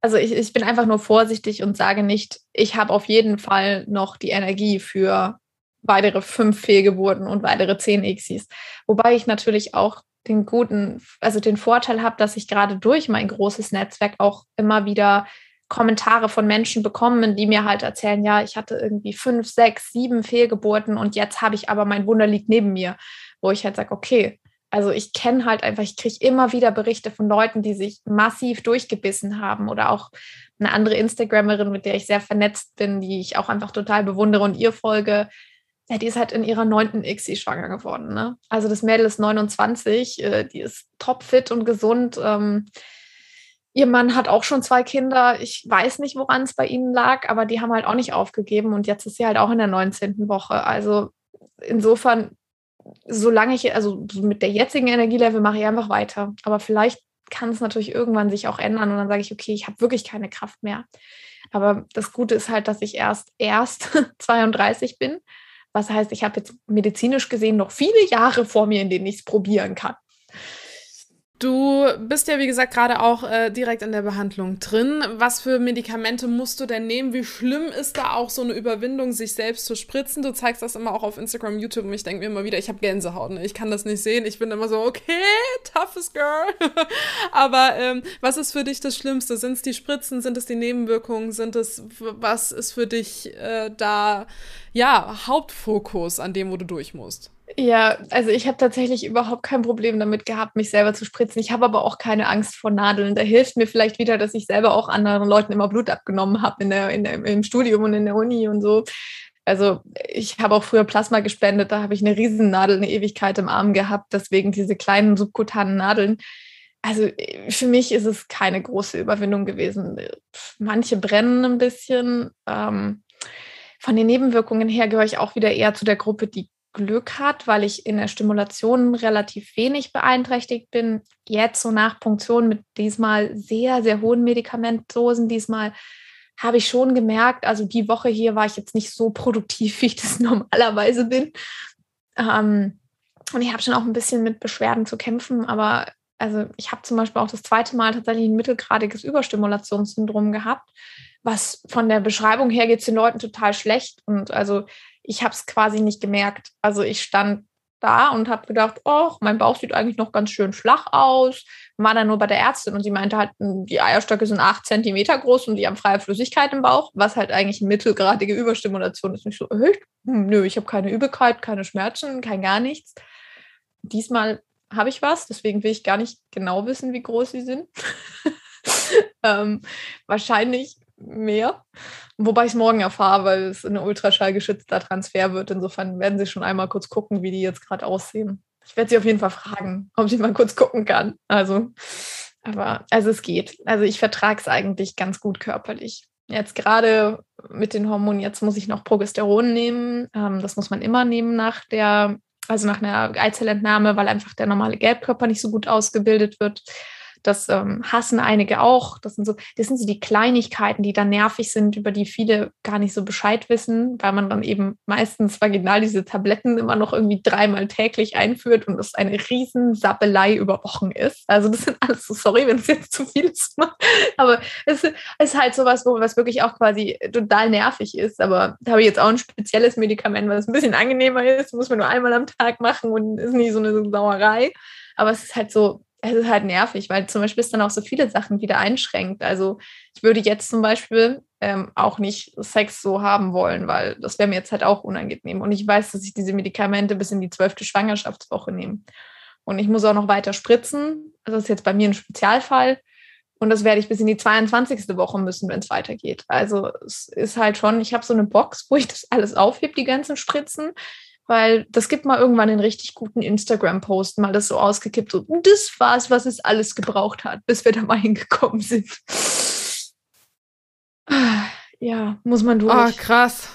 Also ich, ich bin einfach nur vorsichtig und sage nicht, ich habe auf jeden Fall noch die Energie für weitere fünf Fehlgeburten und weitere zehn Xis. Wobei ich natürlich auch den guten, also den Vorteil habe, dass ich gerade durch mein großes Netzwerk auch immer wieder Kommentare von Menschen bekomme, die mir halt erzählen, ja, ich hatte irgendwie fünf, sechs, sieben Fehlgeburten und jetzt habe ich aber mein Wunder liegt neben mir, wo ich halt sage, okay, Also ich kenne halt einfach, ich kriege immer wieder Berichte von Leuten, die sich massiv durchgebissen haben oder auch eine andere Instagrammerin, mit der ich sehr vernetzt bin, die ich auch einfach total bewundere und ihr folge, ja, die ist halt in ihrer neunten ICSI schwanger geworden. Ne? Also das Mädel ist 29, äh, die ist topfit und gesund. Ähm, ihr Mann hat auch schon zwei Kinder. Ich weiß nicht, woran es bei ihnen lag, aber die haben halt auch nicht aufgegeben und jetzt ist sie halt auch in der 19. Woche. Also insofern, solange ich, also mit der jetzigen Energielevel mache ich einfach weiter. Aber vielleicht kann es natürlich irgendwann sich auch ändern und dann sage ich, okay, ich habe wirklich keine Kraft mehr. Aber das Gute ist halt, dass ich erst erst 32 bin was heißt, ich habe jetzt medizinisch gesehen noch viele Jahre vor mir, in denen ich es probieren kann. Du bist ja, wie gesagt, gerade auch äh, direkt in der Behandlung drin. Was für Medikamente musst du denn nehmen? Wie schlimm ist da auch so eine Überwindung, sich selbst zu spritzen? Du zeigst das immer auch auf Instagram, YouTube und ich denke mir immer wieder, ich habe Gänsehaut. Ne? Ich kann das nicht sehen. Ich bin immer so, okay, toughest girl. Aber ähm, was ist für dich das Schlimmste? Sind es die Spritzen? Sind es die Nebenwirkungen? Sind es, was ist für dich äh, da, ja, Hauptfokus an dem, wo du durch musst? Ja, also ich habe tatsächlich überhaupt kein Problem damit gehabt, mich selber zu spritzen. Ich habe aber auch keine Angst vor Nadeln. Da hilft mir vielleicht wieder, dass ich selber auch anderen Leuten immer Blut abgenommen habe in der, in der, im Studium und in der Uni und so. Also ich habe auch früher Plasma gespendet, da habe ich eine Riesennadel, eine Ewigkeit im Arm gehabt, deswegen diese kleinen subkutanen Nadeln. Also für mich ist es keine große Überwindung gewesen. Manche brennen ein bisschen. Ähm, von den Nebenwirkungen her gehöre ich auch wieder eher zu der Gruppe, die Glück hat, weil ich in der Stimulation relativ wenig beeinträchtigt bin. Jetzt so nach Punktion mit diesmal sehr, sehr hohen Medikamentdosen, diesmal habe ich schon gemerkt, also die Woche hier war ich jetzt nicht so produktiv, wie ich das normalerweise bin. Ähm, und ich habe schon auch ein bisschen mit Beschwerden zu kämpfen, aber also ich habe zum Beispiel auch das zweite Mal tatsächlich ein mittelgradiges Überstimulationssyndrom gehabt, was von der Beschreibung her geht es den Leuten total schlecht. Und also ich habe es quasi nicht gemerkt. Also ich stand da und habe gedacht, oh, mein Bauch sieht eigentlich noch ganz schön flach aus. War dann nur bei der Ärztin und sie meinte halt, hm, die Eierstöcke sind acht Zentimeter groß und die haben freie Flüssigkeit im Bauch, was halt eigentlich eine mittelgradige Überstimulation ist. Nicht so, äh, nö, ich habe keine Übelkeit, keine Schmerzen, kein gar nichts. Diesmal habe ich was, deswegen will ich gar nicht genau wissen, wie groß sie sind. ähm, wahrscheinlich mehr. Wobei ich es morgen erfahre, weil es ein ultraschallgeschützter Transfer wird. Insofern werden sie schon einmal kurz gucken, wie die jetzt gerade aussehen. Ich werde sie auf jeden Fall fragen, ob sie mal kurz gucken kann. Also, aber also es geht. Also ich vertrage es eigentlich ganz gut körperlich. Jetzt gerade mit den Hormonen, jetzt muss ich noch Progesteron nehmen. Ähm, das muss man immer nehmen nach der, also nach einer Eizellentnahme, weil einfach der normale Gelbkörper nicht so gut ausgebildet wird. Das ähm, hassen einige auch. Das sind so, das sind so die Kleinigkeiten, die dann nervig sind, über die viele gar nicht so Bescheid wissen, weil man dann eben meistens vaginal diese Tabletten immer noch irgendwie dreimal täglich einführt und es eine riesen Sappelei über Wochen ist. Also das sind alles so, sorry, wenn es jetzt zu viel ist, aber es ist halt sowas, wo was wirklich auch quasi total nervig ist. Aber da habe ich jetzt auch ein spezielles Medikament, was ein bisschen angenehmer ist, muss man nur einmal am Tag machen und ist nicht so eine Sauerei. Aber es ist halt so, es ist halt nervig, weil zum Beispiel es dann auch so viele Sachen wieder einschränkt. Also ich würde jetzt zum Beispiel ähm, auch nicht Sex so haben wollen, weil das wäre mir jetzt halt auch unangenehm. Und ich weiß, dass ich diese Medikamente bis in die zwölfte Schwangerschaftswoche nehme. Und ich muss auch noch weiter spritzen. Das ist jetzt bei mir ein Spezialfall. Und das werde ich bis in die 22. Woche müssen, wenn es weitergeht. Also es ist halt schon, ich habe so eine Box, wo ich das alles aufhebe, die ganzen Spritzen weil das gibt mal irgendwann einen richtig guten Instagram-Post, mal das so ausgekippt, so, das war's, was es alles gebraucht hat, bis wir da mal hingekommen sind. Ja, muss man durch. Oh, krass.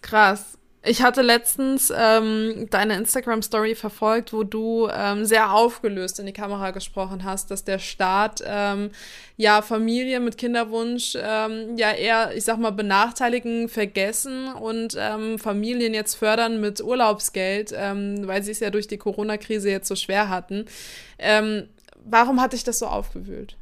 Krass. Ich hatte letztens ähm, deine Instagram-Story verfolgt, wo du ähm, sehr aufgelöst in die Kamera gesprochen hast, dass der Staat ähm, ja Familie mit Kinderwunsch ähm, ja eher, ich sag mal, benachteiligen, vergessen und ähm, Familien jetzt fördern mit Urlaubsgeld, ähm, weil sie es ja durch die Corona-Krise jetzt so schwer hatten. Ähm, warum hat dich das so aufgewühlt?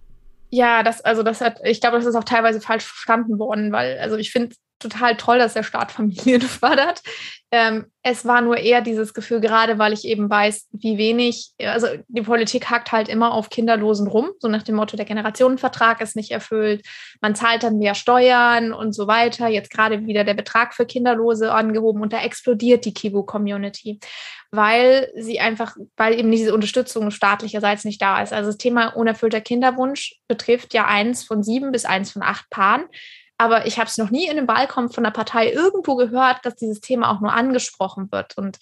Ja, das, also das hat, ich glaube, das ist auch teilweise falsch verstanden worden, weil, also ich finde, total toll, dass der Staat Familien fördert. Ähm, es war nur eher dieses Gefühl, gerade weil ich eben weiß, wie wenig, also die Politik hakt halt immer auf Kinderlosen rum, so nach dem Motto, der Generationenvertrag ist nicht erfüllt, man zahlt dann mehr Steuern und so weiter. Jetzt gerade wieder der Betrag für Kinderlose angehoben und da explodiert die Kibu-Community, weil sie einfach, weil eben diese Unterstützung staatlicherseits nicht da ist. Also das Thema unerfüllter Kinderwunsch betrifft ja eins von sieben bis eins von acht Paaren aber ich habe es noch nie in einem Wahlkampf von der Partei irgendwo gehört, dass dieses Thema auch nur angesprochen wird. Und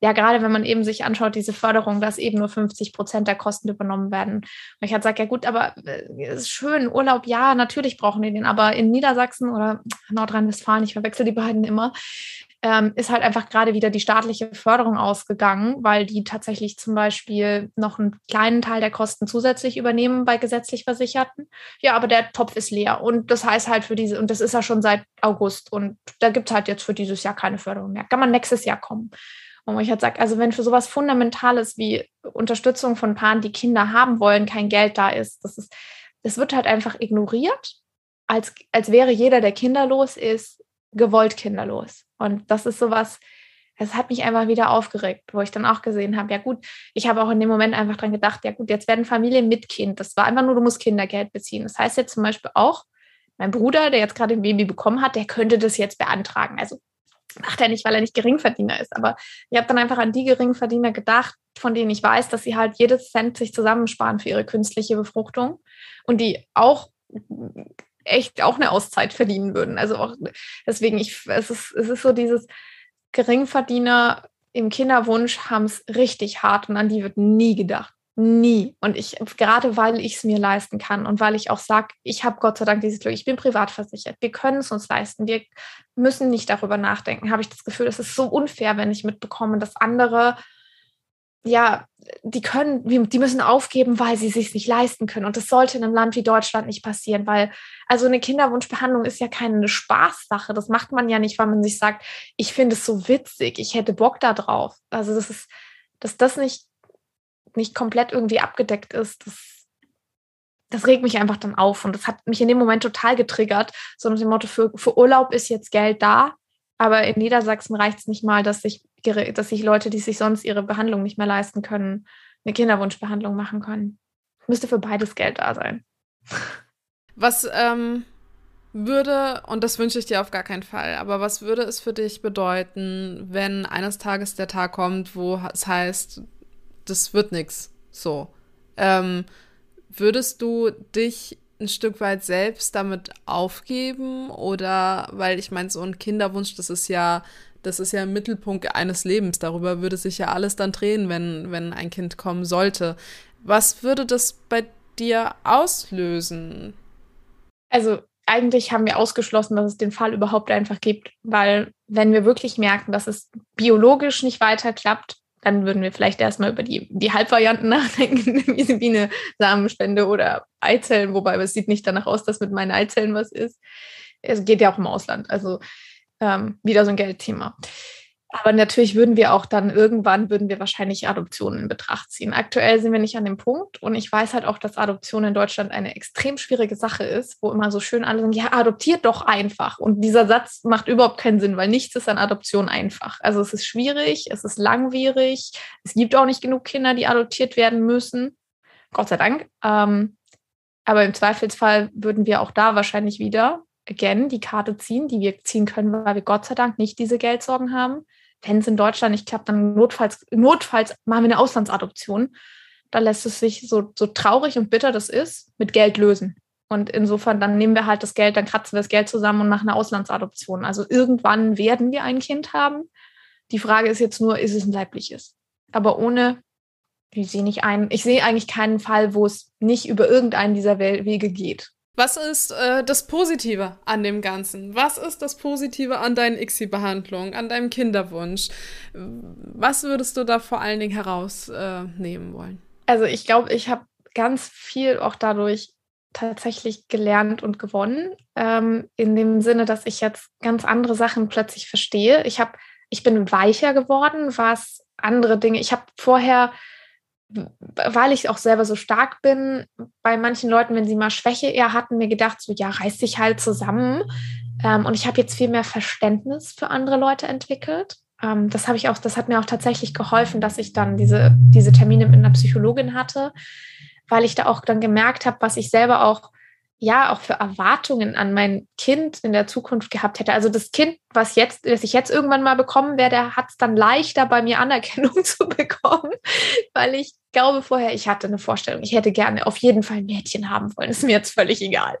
ja, gerade wenn man eben sich anschaut, diese Förderung, dass eben nur 50 Prozent der Kosten übernommen werden. Und ich halt sage, ja gut, aber äh, ist schön, Urlaub, ja, natürlich brauchen die den, aber in Niedersachsen oder Nordrhein-Westfalen, ich verwechsel die beiden immer, ähm, ist halt einfach gerade wieder die staatliche Förderung ausgegangen, weil die tatsächlich zum Beispiel noch einen kleinen Teil der Kosten zusätzlich übernehmen bei gesetzlich Versicherten. Ja, aber der Topf ist leer. Und das heißt halt für diese, und das ist ja schon seit August. Und da gibt es halt jetzt für dieses Jahr keine Förderung mehr. Kann man nächstes Jahr kommen. Und ich halt sage, also wenn für sowas Fundamentales wie Unterstützung von Paaren, die Kinder haben wollen, kein Geld da ist, das ist, das wird halt einfach ignoriert, als, als wäre jeder, der kinderlos ist, gewollt kinderlos. Und das ist sowas, es hat mich einfach wieder aufgeregt, wo ich dann auch gesehen habe, ja gut, ich habe auch in dem Moment einfach dran gedacht, ja gut, jetzt werden Familien mit Kind. Das war einfach nur, du musst Kindergeld beziehen. Das heißt jetzt zum Beispiel auch, mein Bruder, der jetzt gerade ein Baby bekommen hat, der könnte das jetzt beantragen. Also macht er nicht, weil er nicht Geringverdiener ist. Aber ich habe dann einfach an die Geringverdiener gedacht, von denen ich weiß, dass sie halt jedes Cent sich zusammensparen für ihre künstliche Befruchtung und die auch echt auch eine Auszeit verdienen würden. Also auch deswegen, ich, es, ist, es ist so dieses Geringverdiener im Kinderwunsch haben es richtig hart und an die wird nie gedacht. Nie. Und ich, gerade weil ich es mir leisten kann und weil ich auch sage, ich habe Gott sei Dank dieses Glück, ich bin privat versichert, wir können es uns leisten, wir müssen nicht darüber nachdenken, habe ich das Gefühl, es ist so unfair, wenn ich mitbekomme, dass andere ja, die können, die müssen aufgeben, weil sie sich nicht leisten können. Und das sollte in einem Land wie Deutschland nicht passieren, weil also eine Kinderwunschbehandlung ist ja keine Spaßsache. Das macht man ja nicht, weil man sich sagt, ich finde es so witzig, ich hätte Bock da drauf. Also das ist, dass das nicht, nicht komplett irgendwie abgedeckt ist, das, das regt mich einfach dann auf. Und das hat mich in dem Moment total getriggert. So mit dem Motto, für, für Urlaub ist jetzt Geld da, aber in Niedersachsen reicht es nicht mal, dass dass sich Leute, die sich sonst ihre Behandlung nicht mehr leisten können, eine Kinderwunschbehandlung machen können. Müsste für beides Geld da sein. Was ähm, würde, und das wünsche ich dir auf gar keinen Fall, aber was würde es für dich bedeuten, wenn eines Tages der Tag kommt, wo es heißt, das wird nichts so? Ähm, würdest du dich ein Stück weit selbst damit aufgeben oder weil ich meine so ein Kinderwunsch, das ist ja das ist ja ein Mittelpunkt eines Lebens. Darüber würde sich ja alles dann drehen, wenn wenn ein Kind kommen sollte. Was würde das bei dir auslösen? Also eigentlich haben wir ausgeschlossen, dass es den Fall überhaupt einfach gibt, weil wenn wir wirklich merken, dass es biologisch nicht weiter klappt, dann würden wir vielleicht erstmal über die, die Halbvarianten nachdenken, wie eine Samenspende oder Eizellen, wobei es sieht nicht danach aus, dass mit meinen Eizellen was ist. Es geht ja auch im Ausland, also ähm, wieder so ein Geldthema. Aber natürlich würden wir auch dann irgendwann, würden wir wahrscheinlich Adoptionen in Betracht ziehen. Aktuell sind wir nicht an dem Punkt und ich weiß halt auch, dass Adoption in Deutschland eine extrem schwierige Sache ist, wo immer so schön alle sagen, ja, adoptiert doch einfach. Und dieser Satz macht überhaupt keinen Sinn, weil nichts ist an Adoption einfach. Also es ist schwierig, es ist langwierig, es gibt auch nicht genug Kinder, die adoptiert werden müssen. Gott sei Dank. Ähm, aber im Zweifelsfall würden wir auch da wahrscheinlich wieder again die Karte ziehen, die wir ziehen können, weil wir Gott sei Dank nicht diese Geldsorgen haben. Wenn es in Deutschland nicht klappt, dann notfalls, notfalls machen wir eine Auslandsadoption. Da lässt es sich, so, so traurig und bitter das ist, mit Geld lösen. Und insofern, dann nehmen wir halt das Geld, dann kratzen wir das Geld zusammen und machen eine Auslandsadoption. Also irgendwann werden wir ein Kind haben. Die Frage ist jetzt nur, ist es ein leibliches? Aber ohne, ich sehe nicht ein, ich sehe eigentlich keinen Fall, wo es nicht über irgendeinen dieser Wege geht. Was ist äh, das Positive an dem Ganzen? Was ist das Positive an deinen ICSI-Behandlungen, an deinem Kinderwunsch? Was würdest du da vor allen Dingen herausnehmen äh, wollen? Also ich glaube, ich habe ganz viel auch dadurch tatsächlich gelernt und gewonnen, ähm, in dem Sinne, dass ich jetzt ganz andere Sachen plötzlich verstehe. Ich habe, ich bin weicher geworden, was andere Dinge. Ich habe vorher weil ich auch selber so stark bin, bei manchen Leuten, wenn sie mal Schwäche eher hatten, mir gedacht, so ja, reiß dich halt zusammen. Ähm, und ich habe jetzt viel mehr Verständnis für andere Leute entwickelt. Ähm, das habe ich auch, das hat mir auch tatsächlich geholfen, dass ich dann diese, diese Termine mit einer Psychologin hatte, weil ich da auch dann gemerkt habe, was ich selber auch ja auch für Erwartungen an mein Kind in der Zukunft gehabt hätte. Also das Kind, was jetzt, was ich jetzt irgendwann mal bekommen werde, hat es dann leichter bei mir Anerkennung zu bekommen, weil ich glaube vorher, ich hatte eine Vorstellung, ich hätte gerne auf jeden Fall ein Mädchen haben wollen. Ist mir jetzt völlig egal.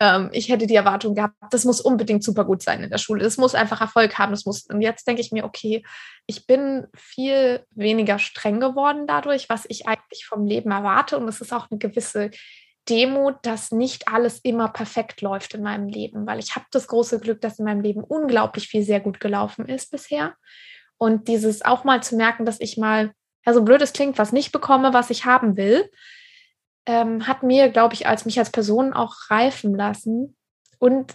Ähm, ich hätte die Erwartung gehabt, das muss unbedingt super gut sein in der Schule. Das muss einfach Erfolg haben. Das muss. Und jetzt denke ich mir, okay, ich bin viel weniger streng geworden dadurch, was ich eigentlich vom Leben erwarte. Und es ist auch eine gewisse Demut, dass nicht alles immer perfekt läuft in meinem Leben, weil ich habe das große Glück, dass in meinem Leben unglaublich viel sehr gut gelaufen ist bisher. Und dieses auch mal zu merken, dass ich mal, ja, so blöd es klingt, was nicht bekomme, was ich haben will, ähm, hat mir, glaube ich, als mich als Person auch reifen lassen. Und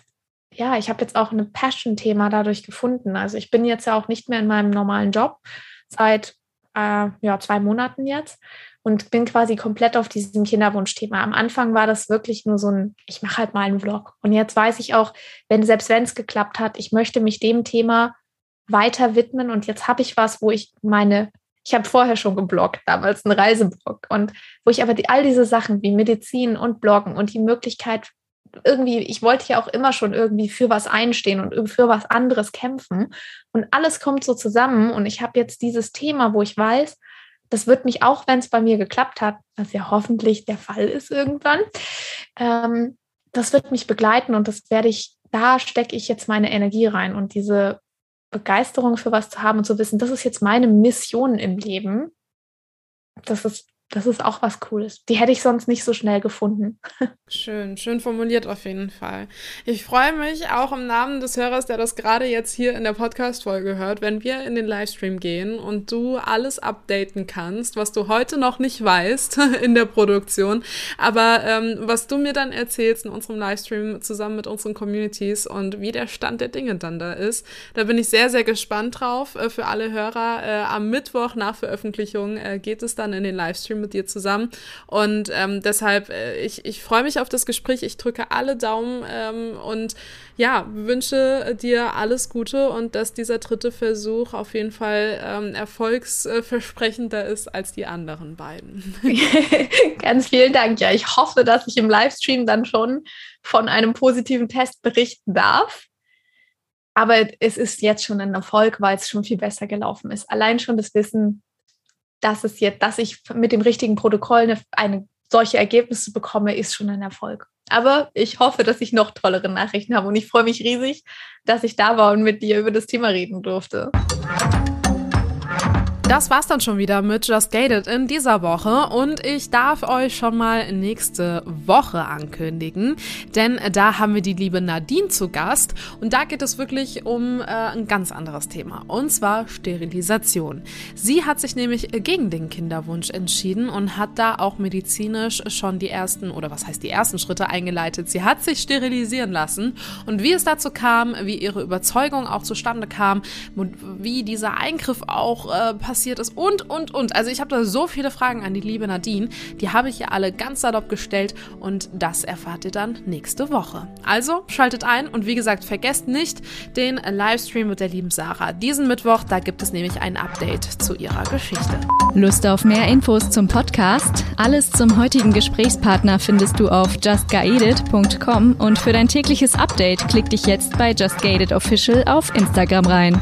ja, ich habe jetzt auch ein Passion-Thema dadurch gefunden. Also ich bin jetzt ja auch nicht mehr in meinem normalen Job seit äh, ja, zwei Monaten jetzt und bin quasi komplett auf diesem Kinderwunschthema. Am Anfang war das wirklich nur so ein, ich mache halt mal einen Vlog. Und jetzt weiß ich auch, wenn selbst wenn es geklappt hat, ich möchte mich dem Thema weiter widmen. Und jetzt habe ich was, wo ich meine, ich habe vorher schon gebloggt, damals einen Reiseblog. Und wo ich aber die, all diese Sachen wie Medizin und Bloggen und die Möglichkeit irgendwie, ich wollte ja auch immer schon irgendwie für was einstehen und für was anderes kämpfen. Und alles kommt so zusammen. Und ich habe jetzt dieses Thema, wo ich weiß, das wird mich auch, wenn es bei mir geklappt hat, was ja hoffentlich der Fall ist irgendwann, ähm, das wird mich begleiten und das werde ich, da stecke ich jetzt meine Energie rein und diese Begeisterung für was zu haben und zu wissen, das ist jetzt meine Mission im Leben. Das ist das ist auch was Cooles. Die hätte ich sonst nicht so schnell gefunden. Schön, schön formuliert auf jeden Fall. Ich freue mich auch im Namen des Hörers, der das gerade jetzt hier in der Podcast-Folge hört, wenn wir in den Livestream gehen und du alles updaten kannst, was du heute noch nicht weißt in der Produktion, aber ähm, was du mir dann erzählst in unserem Livestream zusammen mit unseren Communities und wie der Stand der Dinge dann da ist. Da bin ich sehr, sehr gespannt drauf. Äh, für alle Hörer, äh, am Mittwoch nach Veröffentlichung äh, geht es dann in den Livestream mit dir zusammen. Und ähm, deshalb, äh, ich, ich freue mich auf das Gespräch. Ich drücke alle Daumen ähm, und ja, wünsche dir alles Gute und dass dieser dritte Versuch auf jeden Fall ähm, erfolgsversprechender ist als die anderen beiden. Ganz vielen Dank. Ja, ich hoffe, dass ich im Livestream dann schon von einem positiven Test berichten darf. Aber es ist jetzt schon ein Erfolg, weil es schon viel besser gelaufen ist. Allein schon das Wissen, dass es jetzt, dass ich mit dem richtigen Protokoll eine, eine solche Ergebnisse bekomme, ist schon ein Erfolg. Aber ich hoffe, dass ich noch tollere Nachrichten habe und ich freue mich riesig, dass ich da war und mit dir über das Thema reden durfte. Das war's dann schon wieder mit Just Gated in dieser Woche und ich darf euch schon mal nächste Woche ankündigen, denn da haben wir die liebe Nadine zu Gast und da geht es wirklich um äh, ein ganz anderes Thema und zwar Sterilisation. Sie hat sich nämlich gegen den Kinderwunsch entschieden und hat da auch medizinisch schon die ersten oder was heißt die ersten Schritte eingeleitet. Sie hat sich sterilisieren lassen und wie es dazu kam, wie ihre Überzeugung auch zustande kam und wie dieser Eingriff auch äh, passiert passiert ist und, und, und. Also ich habe da so viele Fragen an die liebe Nadine. Die habe ich ihr alle ganz salopp gestellt und das erfahrt ihr dann nächste Woche. Also schaltet ein und wie gesagt, vergesst nicht den Livestream mit der lieben Sarah. Diesen Mittwoch, da gibt es nämlich ein Update zu ihrer Geschichte. Lust auf mehr Infos zum Podcast? Alles zum heutigen Gesprächspartner findest du auf justguided.com und für dein tägliches Update klick dich jetzt bei Just Official auf Instagram rein.